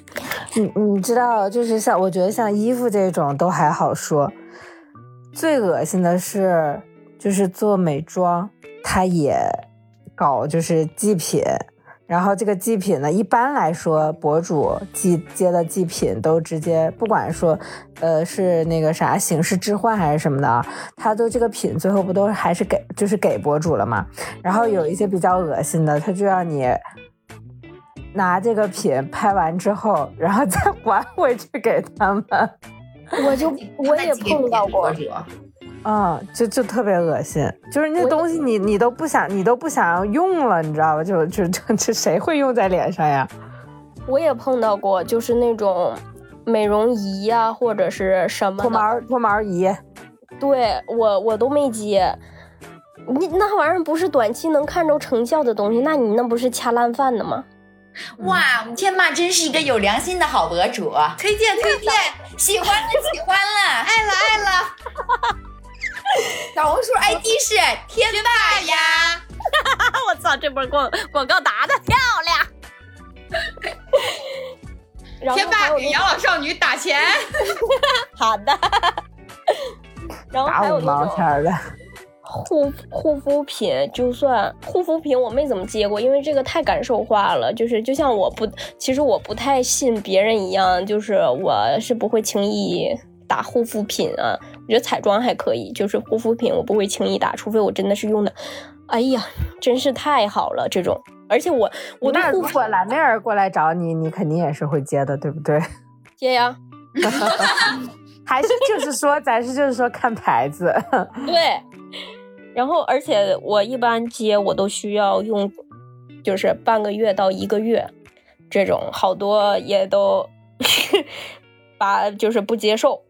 你你知道，就是像我觉得像衣服这种都还好说，最恶心的是就是做美妆，他也搞就是祭品。然后这个祭品呢，一般来说，博主寄接的祭品都直接不管说，呃，是那个啥形式置换还是什么的，他都这个品最后不都还是给就是给博主了吗？然后有一些比较恶心的，他就让你拿这个品拍完之后，然后再还回去给他们。我就我也碰到过。啊，就就特别恶心，就是那东西你你都不想你都不想用了，你知道吧？就就就这谁会用在脸上呀？我也碰到过，就是那种美容仪呀，或者是什么脱毛脱毛仪，对我我都没接。你那玩意儿不是短期能看着成效的东西，那你那不是掐烂饭的吗？哇，天霸真是一个有良心的好博主，推荐推荐，喜欢了喜欢了，爱了爱了。小红书 ID 是天霸呀！我操，这波广广告打的漂亮！天霸给养老少女打钱。好的。然后还有毛钱的。护护肤品，就算护肤品我没怎么接过，因为这个太感受化了。就是就像我不，其实我不太信别人一样，就是我是不会轻易打护肤品啊。我觉得彩妆还可以，就是护肤品我不会轻易打，除非我真的是用的，哎呀，真是太好了这种。而且我我那如果蓝妹儿过来找你，你肯定也是会接的，对不对？接呀。还是就是说，咱是就是说看牌子。对。然后，而且我一般接我都需要用，就是半个月到一个月，这种好多也都把就是不接受。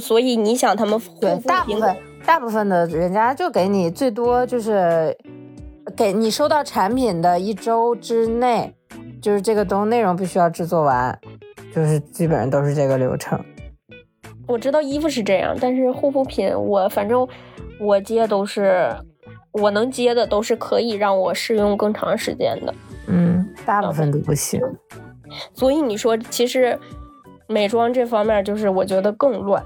所以你想，他们对大部分大部分的人家就给你最多就是给你收到产品的一周之内，就是这个东内容必须要制作完，就是基本上都是这个流程。我知道衣服是这样，但是护肤品我反正。我接都是我能接的，都是可以让我试用更长时间的。嗯，大部分都不行。所以你说，其实美妆这方面，就是我觉得更乱。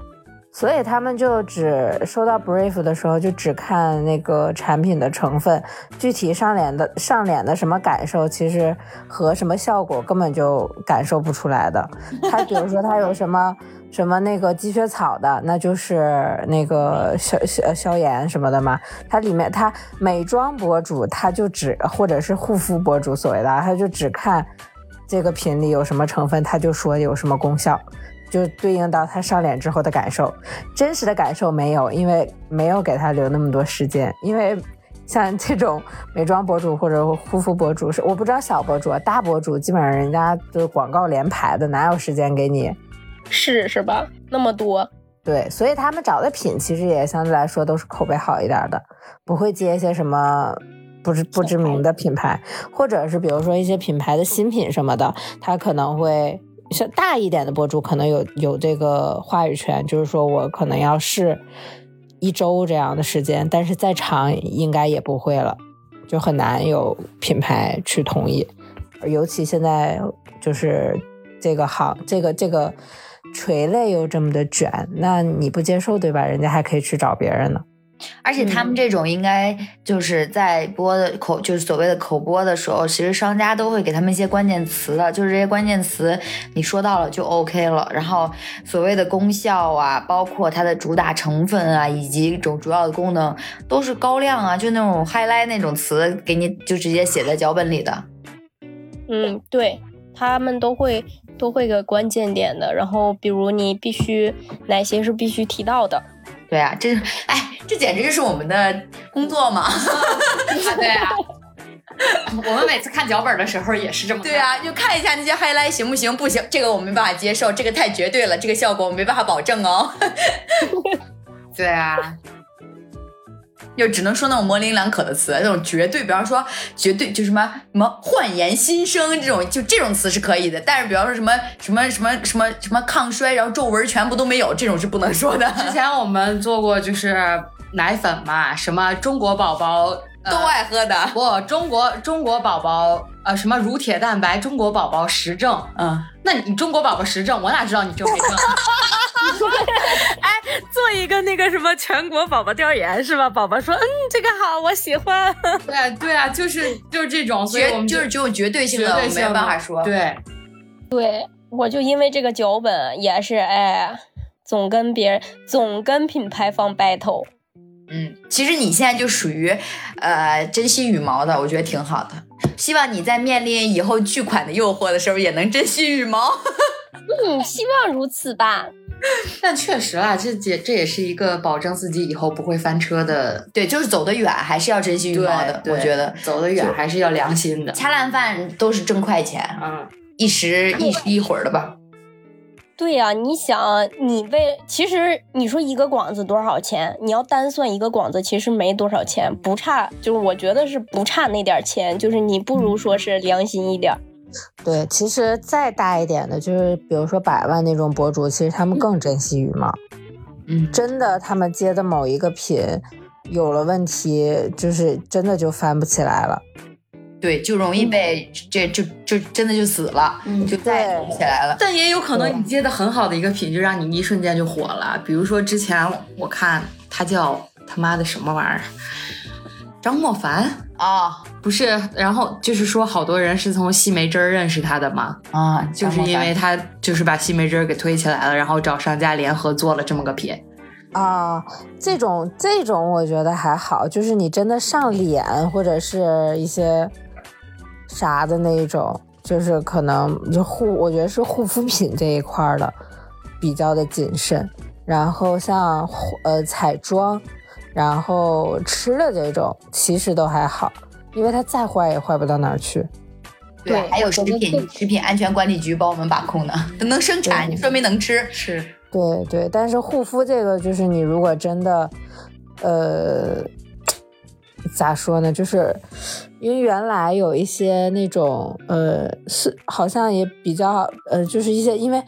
所以他们就只收到 brief 的时候，就只看那个产品的成分，具体上脸的上脸的什么感受，其实和什么效果根本就感受不出来的。他比如说他有什么。什么那个积雪草的，那就是那个消消消炎什么的嘛。它里面，它美妆博主他就只或者是护肤博主所谓的，他就只看这个品里有什么成分，他就说有什么功效，就对应到他上脸之后的感受。真实的感受没有，因为没有给他留那么多时间。因为像这种美妆博主或者护肤博主是，我不知道小博主、大博主，基本上人家都广告连排的，哪有时间给你？试是吧？那么多，对，所以他们找的品其实也相对来说都是口碑好一点的，不会接一些什么不知不知名的品牌，或者是比如说一些品牌的新品什么的，他可能会像大一点的博主可能有有这个话语权，就是说我可能要试一周这样的时间，但是再长应该也不会了，就很难有品牌去同意，尤其现在就是这个行这个这个。垂类又这么的卷，那你不接受对吧？人家还可以去找别人呢。而且他们这种应该就是在播的口，就是所谓的口播的时候，其实商家都会给他们一些关键词的，就是这些关键词你说到了就 OK 了。然后所谓的功效啊，包括它的主打成分啊，以及一种主要的功能，都是高亮啊，就那种 highlight 那种词，给你就直接写在脚本里的。嗯，对他们都会。都会个关键点的，然后比如你必须哪些是必须提到的，对啊，这是哎，这简直就是我们的工作嘛，对啊，我们每次看脚本的时候也是这么，对啊，就看一下那些 highlight 行不行？不行，这个我没办法接受，这个太绝对了，这个效果我没办法保证哦，对啊。就只能说那种模棱两可的词，那种绝对，比方说绝对就什么什么焕颜新生这种，就这种词是可以的。但是比方说什么什么什么什么什么抗衰，然后皱纹全部都没有，这种是不能说的。之前我们做过就是奶粉嘛，什么中国宝宝都爱喝的，不，中国中国宝宝呃什么乳铁蛋白，中国宝宝实证，嗯，那你中国宝宝实证，我哪知道你证没证？哎，做一个那个什么全国宝宝调研是吧？宝宝说，嗯，这个好，我喜欢。对啊，对啊，就是就是这种，所以我们就是这种绝对性的，没有办法说。对，对，我就因为这个脚本也是，哎，总跟别人总跟品牌方 battle。嗯，其实你现在就属于呃珍惜羽毛的，我觉得挺好的。希望你在面临以后巨款的诱惑的时候，也能珍惜羽毛。嗯，希望如此吧。但确实啊，这这这也是一个保证自己以后不会翻车的。对，就是走得远还是要珍惜羽毛的。我觉得走得远还是要良心的。恰烂饭都是挣快钱，嗯，一时一时一会儿的吧。对呀，你想，你为其实你说一个广子多少钱？你要单算一个广子，其实没多少钱，不差，就是我觉得是不差那点钱，就是你不如说是良心一点。对，其实再大一点的，就是比如说百万那种博主，其实他们更珍惜羽毛。嗯，真的，他们接的某一个品有了问题，就是真的就翻不起来了。对，就容易被这就就真的就死了，嗯就再也不起来了。但也有可能你接的很好的一个品，就让你一瞬间就火了。比如说之前我看他叫。他妈的什么玩意儿？张莫凡啊，不是，然后就是说好多人是从细梅汁儿认识他的嘛，啊，就是因为他就是把细梅汁儿给推起来了，然后找商家联合做了这么个品。啊，这种这种我觉得还好，就是你真的上脸或者是一些啥的那一种，就是可能就护，我觉得是护肤品这一块的比较的谨慎。然后像呃彩妆，然后吃的这种其实都还好，因为它再坏也坏不到哪儿去。对，还有食品食品安全管理局帮我们把控呢，它能生产，你说明能吃是。对对，但是护肤这个就是你如果真的，呃，咋说呢？就是因为原来有一些那种呃是好像也比较呃，就是一些因为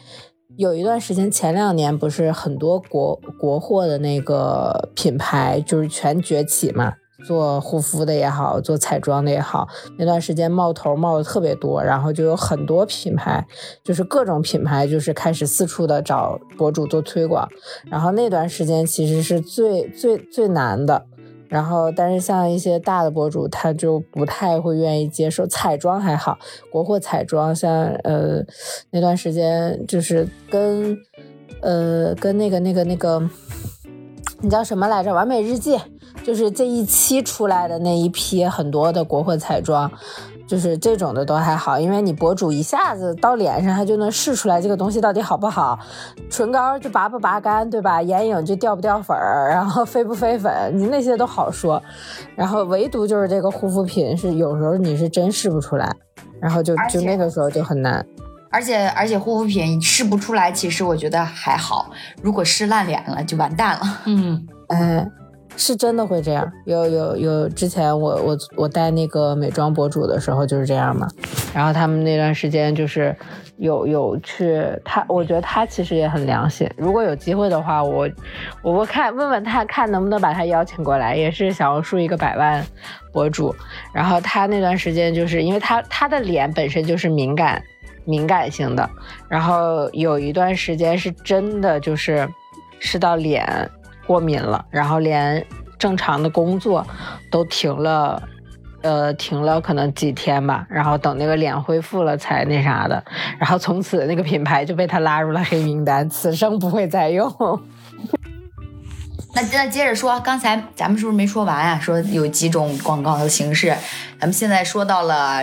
有一段时间前两年不是很多国国货的那个品牌就是全崛起嘛。做护肤的也好，做彩妆的也好，那段时间冒头冒的特别多，然后就有很多品牌，就是各种品牌，就是开始四处的找博主做推广。然后那段时间其实是最最最难的。然后，但是像一些大的博主，他就不太会愿意接受彩妆还好，国货彩妆，像呃那段时间就是跟呃跟那个那个那个，你叫什么来着？完美日记。就是这一期出来的那一批很多的国货彩妆，就是这种的都还好，因为你博主一下子到脸上，他就能试出来这个东西到底好不好，唇膏就拔不拔干，对吧？眼影就掉不掉粉儿，然后飞不飞粉，你那些都好说，然后唯独就是这个护肤品是有时候你是真试不出来，然后就就那个时候就很难，而且而且护肤品试不出来，其实我觉得还好，如果试烂脸了就完蛋了，嗯，哎。是真的会这样，有有有，之前我我我带那个美妆博主的时候就是这样嘛，然后他们那段时间就是有有去他，我觉得他其实也很良心，如果有机会的话，我我我看问问他看能不能把他邀请过来，也是小红书一个百万博主，然后他那段时间就是因为他他的脸本身就是敏感敏感性的，然后有一段时间是真的就是是到脸。过敏了，然后连正常的工作都停了，呃，停了可能几天吧。然后等那个脸恢复了才那啥的。然后从此那个品牌就被他拉入了黑名单，此生不会再用。那那接着说，刚才咱们是不是没说完啊？说有几种广告的形式，咱们现在说到了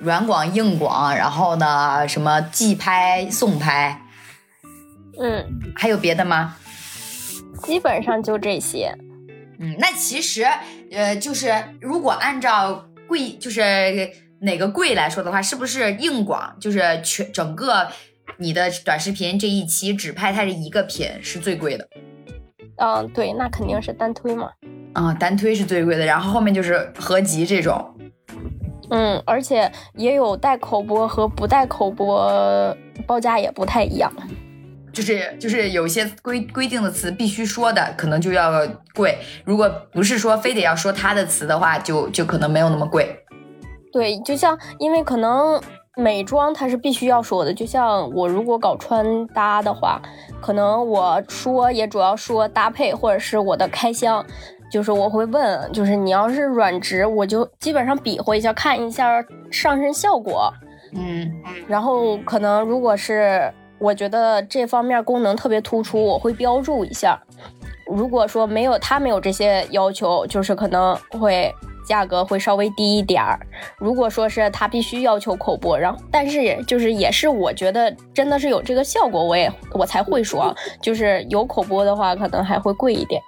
软广、硬广，然后呢，什么寄拍、送拍，嗯，还有别的吗？基本上就这些，嗯，那其实，呃，就是如果按照贵，就是哪个贵来说的话，是不是硬广，就是全整个你的短视频这一期只拍它这一个品是最贵的？嗯，对，那肯定是单推嘛。啊，单推是最贵的，然后后面就是合集这种。嗯，而且也有带口播和不带口播，报价也不太一样。就是就是有一些规规定的词必须说的，可能就要贵；如果不是说非得要说它的词的话，就就可能没有那么贵。对，就像因为可能美妆它是必须要说的，就像我如果搞穿搭的话，可能我说也主要说搭配或者是我的开箱，就是我会问，就是你要是软直，我就基本上比划一下，看一下上身效果。嗯，然后可能如果是。我觉得这方面功能特别突出，我会标注一下。如果说没有他没有这些要求，就是可能会价格会稍微低一点儿。如果说是他必须要求口播，然后但是就是也是我觉得真的是有这个效果，我也我才会说，就是有口播的话，可能还会贵一点。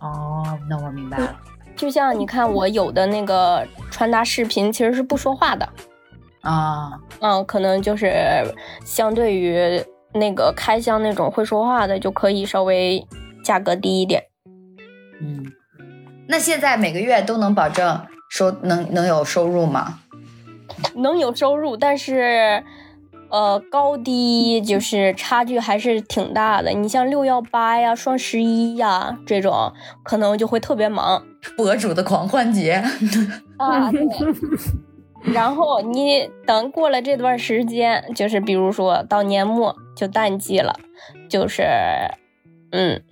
哦，那我明白了。就像你看我有的那个穿搭视频，其实是不说话的。啊，嗯，可能就是相对于那个开箱那种会说话的，就可以稍微价格低一点。嗯，那现在每个月都能保证收能能有收入吗？能有收入，但是呃高低就是差距还是挺大的。你像六幺八呀、双十一呀这种，可能就会特别忙。博主的狂欢节 啊。然后你等过了这段时间，就是比如说到年末就淡季了，就是，嗯，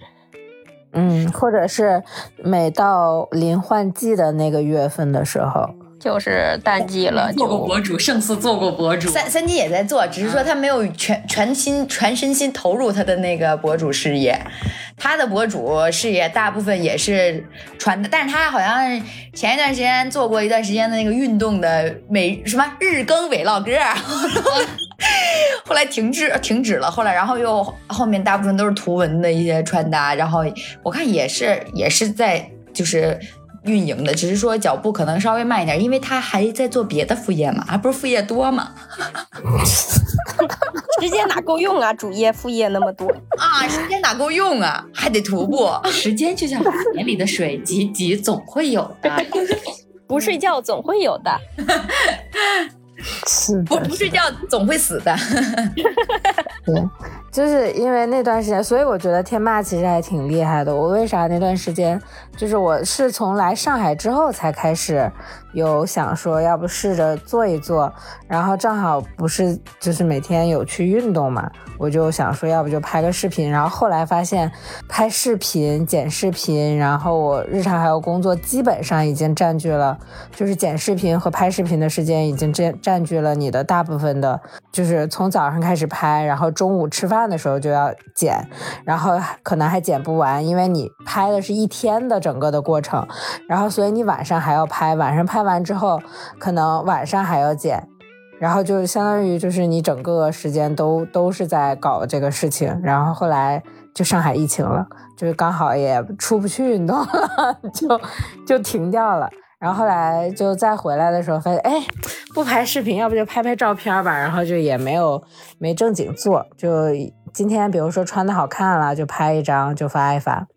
嗯，或者是每到临换季的那个月份的时候，就是淡季了，做过博主，胜似做过博主。三三金也在做，只是说他没有全全心全身心投入他的那个博主事业。他的博主事业大部分也是穿的，但是他好像前一段时间做过一段时间的那个运动的美什么日更 vlog，后来停滞停止了，后来然后又后面大部分都是图文的一些穿搭，然后我看也是也是在就是运营的，只是说脚步可能稍微慢一点，因为他还在做别的副业嘛，还不是副业多嘛。时间哪够用啊？主业副业那么多 啊，时间哪够用啊？还得徒步，时间就像海绵里的水，挤挤总会有的，不睡觉总会有的。是不不睡觉总会死的。对，就是因为那段时间，所以我觉得天霸其实还挺厉害的。我为啥那段时间，就是我是从来上海之后才开始有想说，要不试着做一做，然后正好不是就是每天有去运动嘛。我就想说，要不就拍个视频，然后后来发现拍视频、剪视频，然后我日常还有工作，基本上已经占据了，就是剪视频和拍视频的时间已经占占据了你的大部分的，就是从早上开始拍，然后中午吃饭的时候就要剪，然后可能还剪不完，因为你拍的是一天的整个的过程，然后所以你晚上还要拍，晚上拍完之后，可能晚上还要剪。然后就相当于就是你整个时间都都是在搞这个事情，然后后来就上海疫情了，就是刚好也出不去运动了，就就停掉了。然后后来就再回来的时候发现，哎，不拍视频，要不就拍拍照片吧。然后就也没有没正经做，就今天比如说穿的好看了，就拍一张就发一发。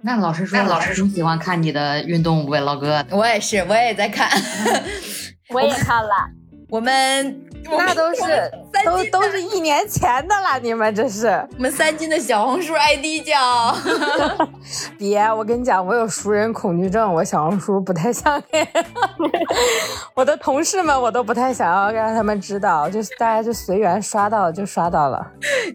那老师说，那老师说喜欢看你的运动 vlog，我也是，我也在看，我也看了。我们那都是都都是一年前的了，你们这是我们三金的小红书 ID 叫。别，我跟你讲，我有熟人恐惧症，我小红书不太想给 我的同事们，我都不太想要让他们知道，就是大家就随缘刷到就刷到了。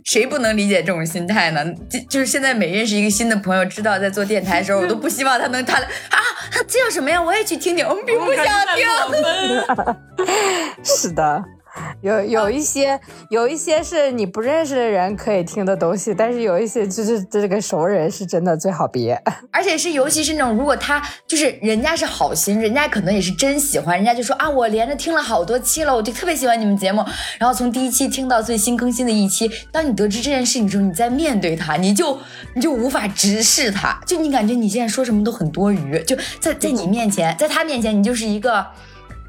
谁不能理解这种心态呢？就就是现在每认识一个新的朋友，知道在做电台的时候，我都不希望他能他啊，他叫什么呀？我也去听听，我们并不想听。是的。有有一些有一些是你不认识的人可以听的东西，但是有一些就是这个熟人是真的最好别。而且是尤其是那种如果他就是人家是好心，人家可能也是真喜欢，人家就说啊，我连着听了好多期了，我就特别喜欢你们节目，然后从第一期听到最新更新的一期。当你得知这件事情之后，你再面对他，你就你就无法直视他，就你感觉你现在说什么都很多余，就在在你面前，在他面前，你就是一个。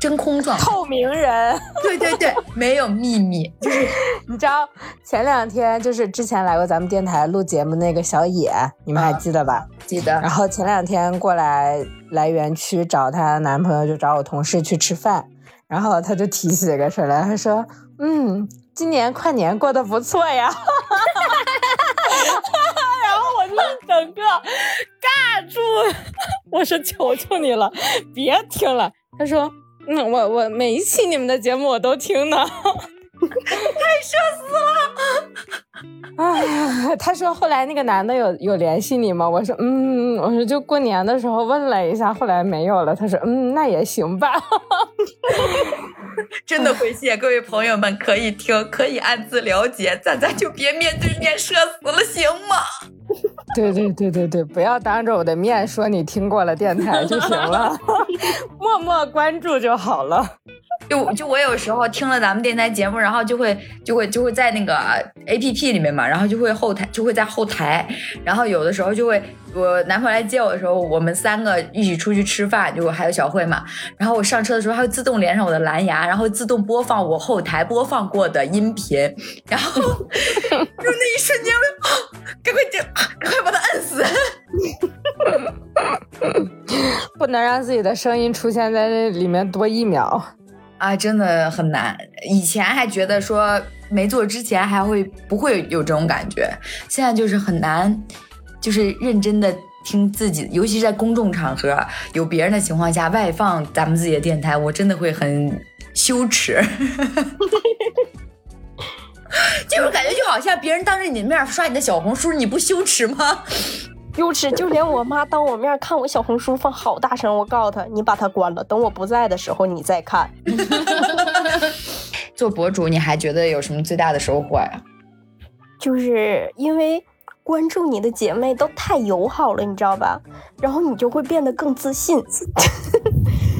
真空状透明人，对对对，没有秘密。就是 你知道，前两天就是之前来过咱们电台录节目那个小野，你们还记得吧？记得。然后前两天过来来园区找她男朋友，就找我同事去吃饭，然后他就提起这个事来，他说：“嗯，今年跨年过得不错呀。”然后我就整个尬住，我说：“求求你了，别听了。”他说。嗯，我我每一期你们的节目我都听呢，太社死了。哎 呀，他说后来那个男的有有联系你吗？我说嗯，我说就过年的时候问了一下，后来没有了。他说嗯，那也行吧。真的会谢各位朋友们，可以听，可以暗自了解，咱咱就别面对面社死了，行吗？对对对对对，不要当着我的面说你听过了电台就行了，默默关注就好了。就就我有时候听了咱们电台节目，然后就会就会就会在那个 A P P 里面嘛，然后就会后台就会在后台，然后有的时候就会我男朋友来接我的时候，我们三个一起出去吃饭，就还有小慧嘛，然后我上车的时候，它会自动连上我的蓝牙，然后自动播放我后台播放过的音频，然后 就那一瞬间，我赶快就赶快把它摁死，不能让自己的声音出现在这里面多一秒。啊，真的很难。以前还觉得说没做之前还会不会有这种感觉，现在就是很难，就是认真的听自己，尤其是在公众场合有别人的情况下外放咱们自己的电台，我真的会很羞耻，就是感觉就好像别人当着你的面刷你的小红书，你不羞耻吗？幼稚，就连我妈当我面看我小红书放好大声，我告诉她，你把它关了，等我不在的时候你再看。做博主你还觉得有什么最大的收获呀？就是因为关注你的姐妹都太友好了，你知道吧？然后你就会变得更自信。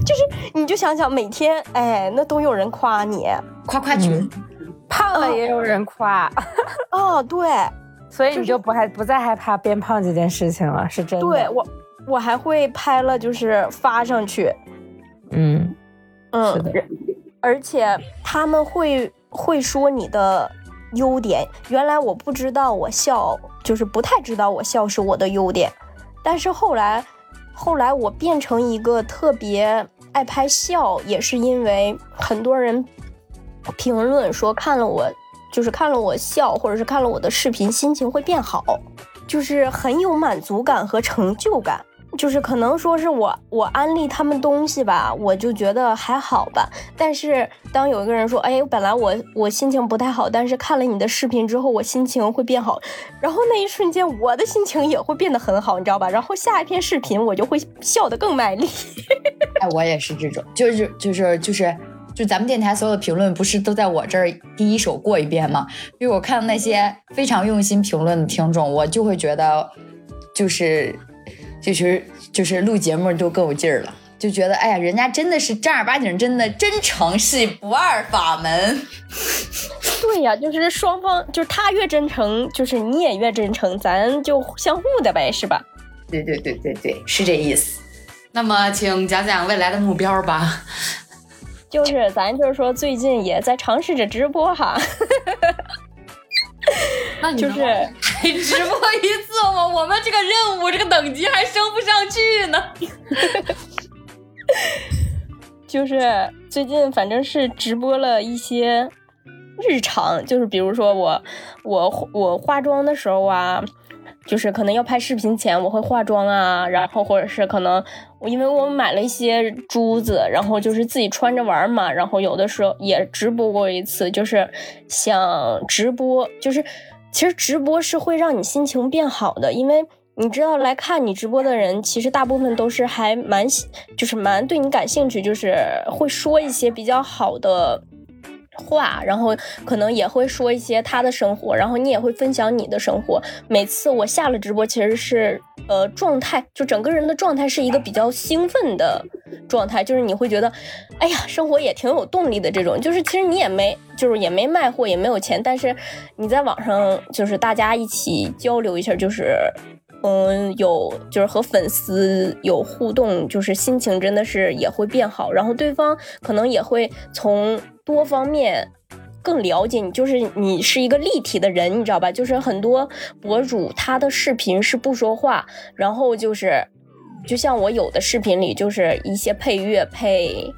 就是你就想想每天，哎，那都有人夸你，夸夸群，胖了也有人夸。哦，对。所以你就不害不再害怕变胖这件事情了，是真的。对我，我还会拍了，就是发上去。嗯嗯，是的。而且他们会会说你的优点。原来我不知道我笑，就是不太知道我笑是我的优点。但是后来，后来我变成一个特别爱拍笑，也是因为很多人评论说看了我。就是看了我笑，或者是看了我的视频，心情会变好，就是很有满足感和成就感。就是可能说是我我安利他们东西吧，我就觉得还好吧。但是当有一个人说，哎，本来我我心情不太好，但是看了你的视频之后，我心情会变好，然后那一瞬间我的心情也会变得很好，你知道吧？然后下一篇视频我就会笑得更卖力。哎，我也是这种，就是就是就是。就咱们电台所有的评论，不是都在我这儿第一手过一遍吗？因为我看到那些非常用心评论的听众，我就会觉得，就是就是就是录节目就更有劲儿了，就觉得哎呀，人家真的是正儿八经，真的真诚是不二法门。对呀，就是双方，就是他越真诚，就是你也越真诚，咱就相互的呗，是吧？对对对对对，是这意思。那么，请讲讲未来的目标吧。就是咱就是说，最近也在尝试着直播哈，那你就是还直播一次吗？我们这个任务这个等级还升不上去呢。就是最近反正是直播了一些日常，就是比如说我我我化妆的时候啊。就是可能要拍视频前，我会化妆啊，然后或者是可能我因为我买了一些珠子，然后就是自己穿着玩嘛，然后有的时候也直播过一次，就是想直播，就是其实直播是会让你心情变好的，因为你知道来看你直播的人，其实大部分都是还蛮就是蛮对你感兴趣，就是会说一些比较好的。话，然后可能也会说一些他的生活，然后你也会分享你的生活。每次我下了直播，其实是呃状态，就整个人的状态是一个比较兴奋的状态，就是你会觉得，哎呀，生活也挺有动力的这种。就是其实你也没，就是也没卖货，也没有钱，但是你在网上就是大家一起交流一下，就是嗯有就是和粉丝有互动，就是心情真的是也会变好，然后对方可能也会从。多方面更了解你，就是你是一个立体的人，你知道吧？就是很多博主他的视频是不说话，然后就是就像我有的视频里就是一些配乐配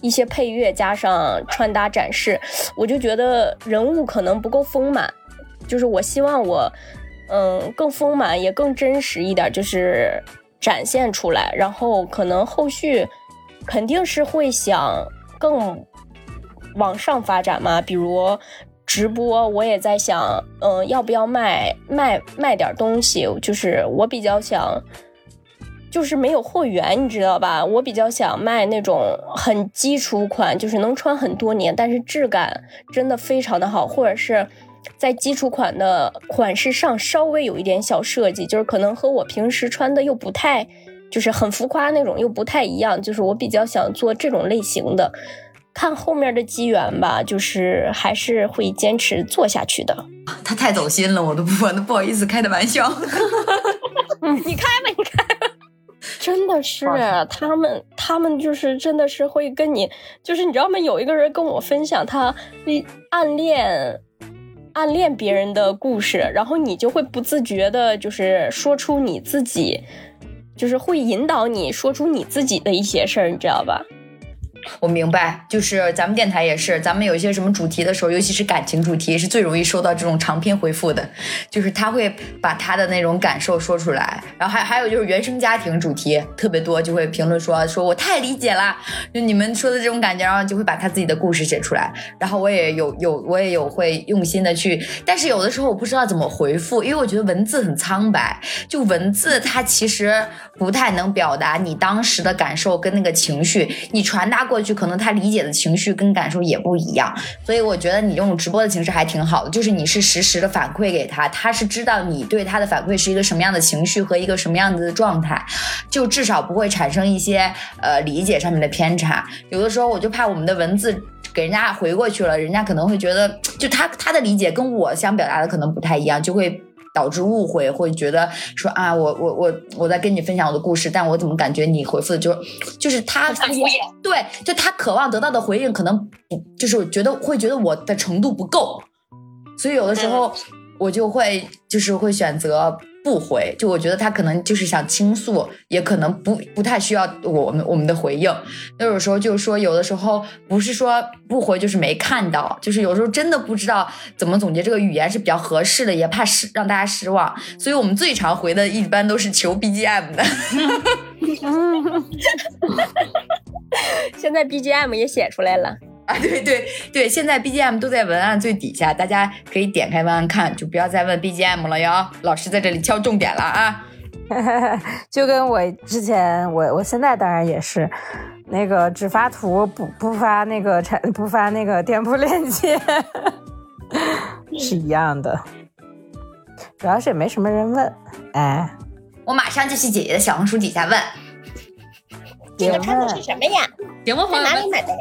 一些配乐加上穿搭展示，我就觉得人物可能不够丰满，就是我希望我嗯更丰满也更真实一点，就是展现出来，然后可能后续肯定是会想更。往上发展嘛，比如直播，我也在想，嗯，要不要卖卖卖点东西？就是我比较想，就是没有货源，你知道吧？我比较想卖那种很基础款，就是能穿很多年，但是质感真的非常的好，或者是在基础款的款式上稍微有一点小设计，就是可能和我平时穿的又不太，就是很浮夸那种又不太一样，就是我比较想做这种类型的。看后面的机缘吧，就是还是会坚持做下去的。他太走心了，我都不，我都不好意思开的玩笑。你开吧，你开。真的是他们，他们就是真的是会跟你，就是你知道吗？有一个人跟我分享他暗恋暗恋别人的故事，然后你就会不自觉的，就是说出你自己，就是会引导你说出你自己的一些事儿，你知道吧？我明白，就是咱们电台也是，咱们有一些什么主题的时候，尤其是感情主题，是最容易收到这种长篇回复的，就是他会把他的那种感受说出来，然后还还有就是原生家庭主题特别多，就会评论说说我太理解了，就你们说的这种感觉，然后就会把他自己的故事写出来，然后我也有有我也有会用心的去，但是有的时候我不知道怎么回复，因为我觉得文字很苍白，就文字它其实不太能表达你当时的感受跟那个情绪，你传达过过去，可能他理解的情绪跟感受也不一样，所以我觉得你用直播的形式还挺好的，就是你是实时的反馈给他，他是知道你对他的反馈是一个什么样的情绪和一个什么样子的状态，就至少不会产生一些呃理解上面的偏差。有的时候我就怕我们的文字给人家回过去了，人家可能会觉得就他他的理解跟我想表达的可能不太一样，就会。导致误会，会觉得说啊，我我我我在跟你分享我的故事，但我怎么感觉你回复的就就是他对，就他渴望得到的回应可能不，就是觉得会觉得我的程度不够，所以有的时候我就会就是会选择。不回，就我觉得他可能就是想倾诉，也可能不不太需要我们我们的回应。那有时候就是说，有的时候不是说不回，就是没看到，就是有时候真的不知道怎么总结这个语言是比较合适的，也怕失让大家失望。所以我们最常回的一般都是求 BGM 的。现在 BGM 也写出来了。啊，对对对，现在 BGM 都在文案最底下，大家可以点开文案看，就不要再问 BGM 了哟。老师在这里敲重点了啊！就跟我之前，我我现在当然也是，那个只发图不不发那个产不发那个店铺链接，是一样的。主要是也没什么人问，哎，我马上就去姐姐的小红书底下问，这个产品是什么呀？行吗，朋友哪里买的呀？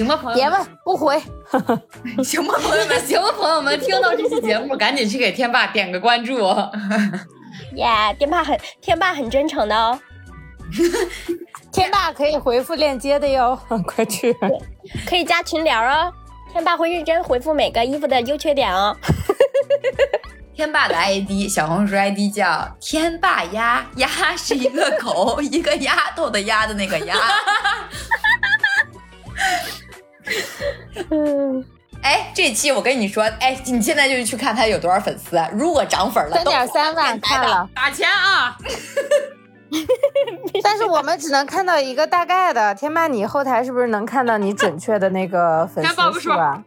行吧，朋友，别问，不回。行吧，朋友们，行吧，朋友们，听到这期节目，赶紧去给天霸点个关注。耶，天霸很天霸很真诚的哦。天霸可以回复链接的哟，快去。可以加群聊哦，天霸会认真回复每个衣服的优缺点哦。天霸的 ID 小红书 ID 叫天霸鸭，鸭是一个狗，一个丫头的丫的那个鸭。嗯，哎，这期我跟你说，哎，你现在就去看他有多少粉丝。如果涨粉了，三点三万看了，打钱啊！但是我们只能看到一个大概的。天霸，你后台是不是能看到你准确的那个 粉丝数啊？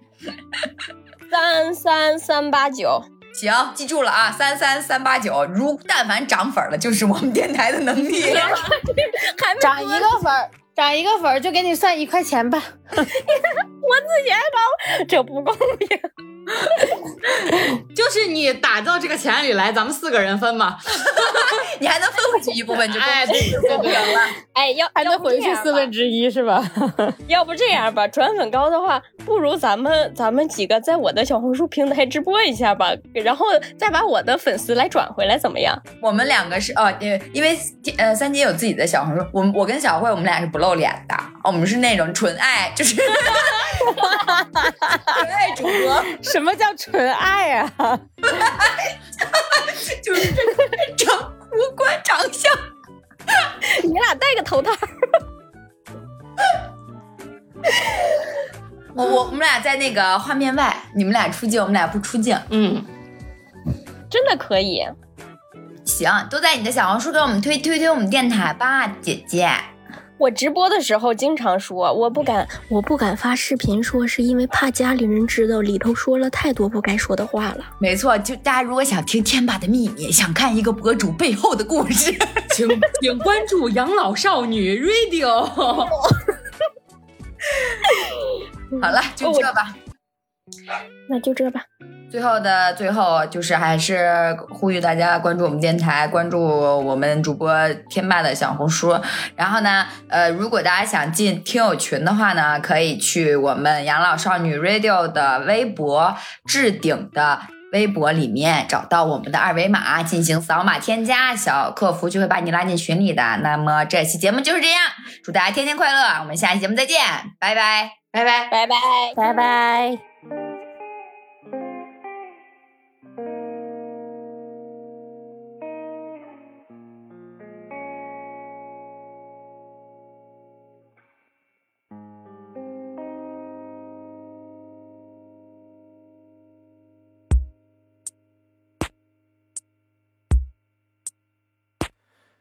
三三三八九，行，记住了啊，三三三八九。如但凡涨粉了，就是我们电台的能力。涨一个粉。涨一个粉儿就给你算一块钱吧，我自己还包，这不公平。就是你打到这个钱里来，咱们四个人分嘛，你还能分回去一部分就哎，对，分不了了。哎，要还能回去四分之一是吧？要不这样吧，转粉高的话，不如咱们咱们几个在我的小红书平台直播一下吧，然后再把我的粉丝来转回来，怎么样？我们两个是哦，因为因为呃三姐有自己的小红书，我我跟小慧我们俩是不露脸的，我们是那种纯爱，就是纯爱主播。什么叫纯爱啊？就是长无关长相，你俩戴个头套。我我我们俩在那个画面外，你们俩出镜，我们俩不出镜。嗯，真的可以。行，都在你的小红书给我们推推推我们电台吧，姐姐。我直播的时候经常说，我不敢，我不敢发视频说，是因为怕家里人知道里头说了太多不该说的话了。没错，就大家如果想听天霸的秘密，想看一个博主背后的故事，请请关注养老少女 Radio。好了，就这吧。那就这吧。最后的最后，就是还是呼吁大家关注我们电台，关注我们主播天霸的小红书。然后呢，呃，如果大家想进听友群的话呢，可以去我们养老少女 Radio 的微博置顶的微博里面找到我们的二维码，进行扫码添加，小客服就会把你拉进群里的。那么这期节目就是这样，祝大家天天快乐，我们下期节目再见，拜拜，拜拜，拜拜，拜拜。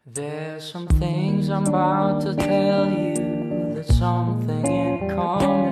There's some things I'm about to tell you that something in common.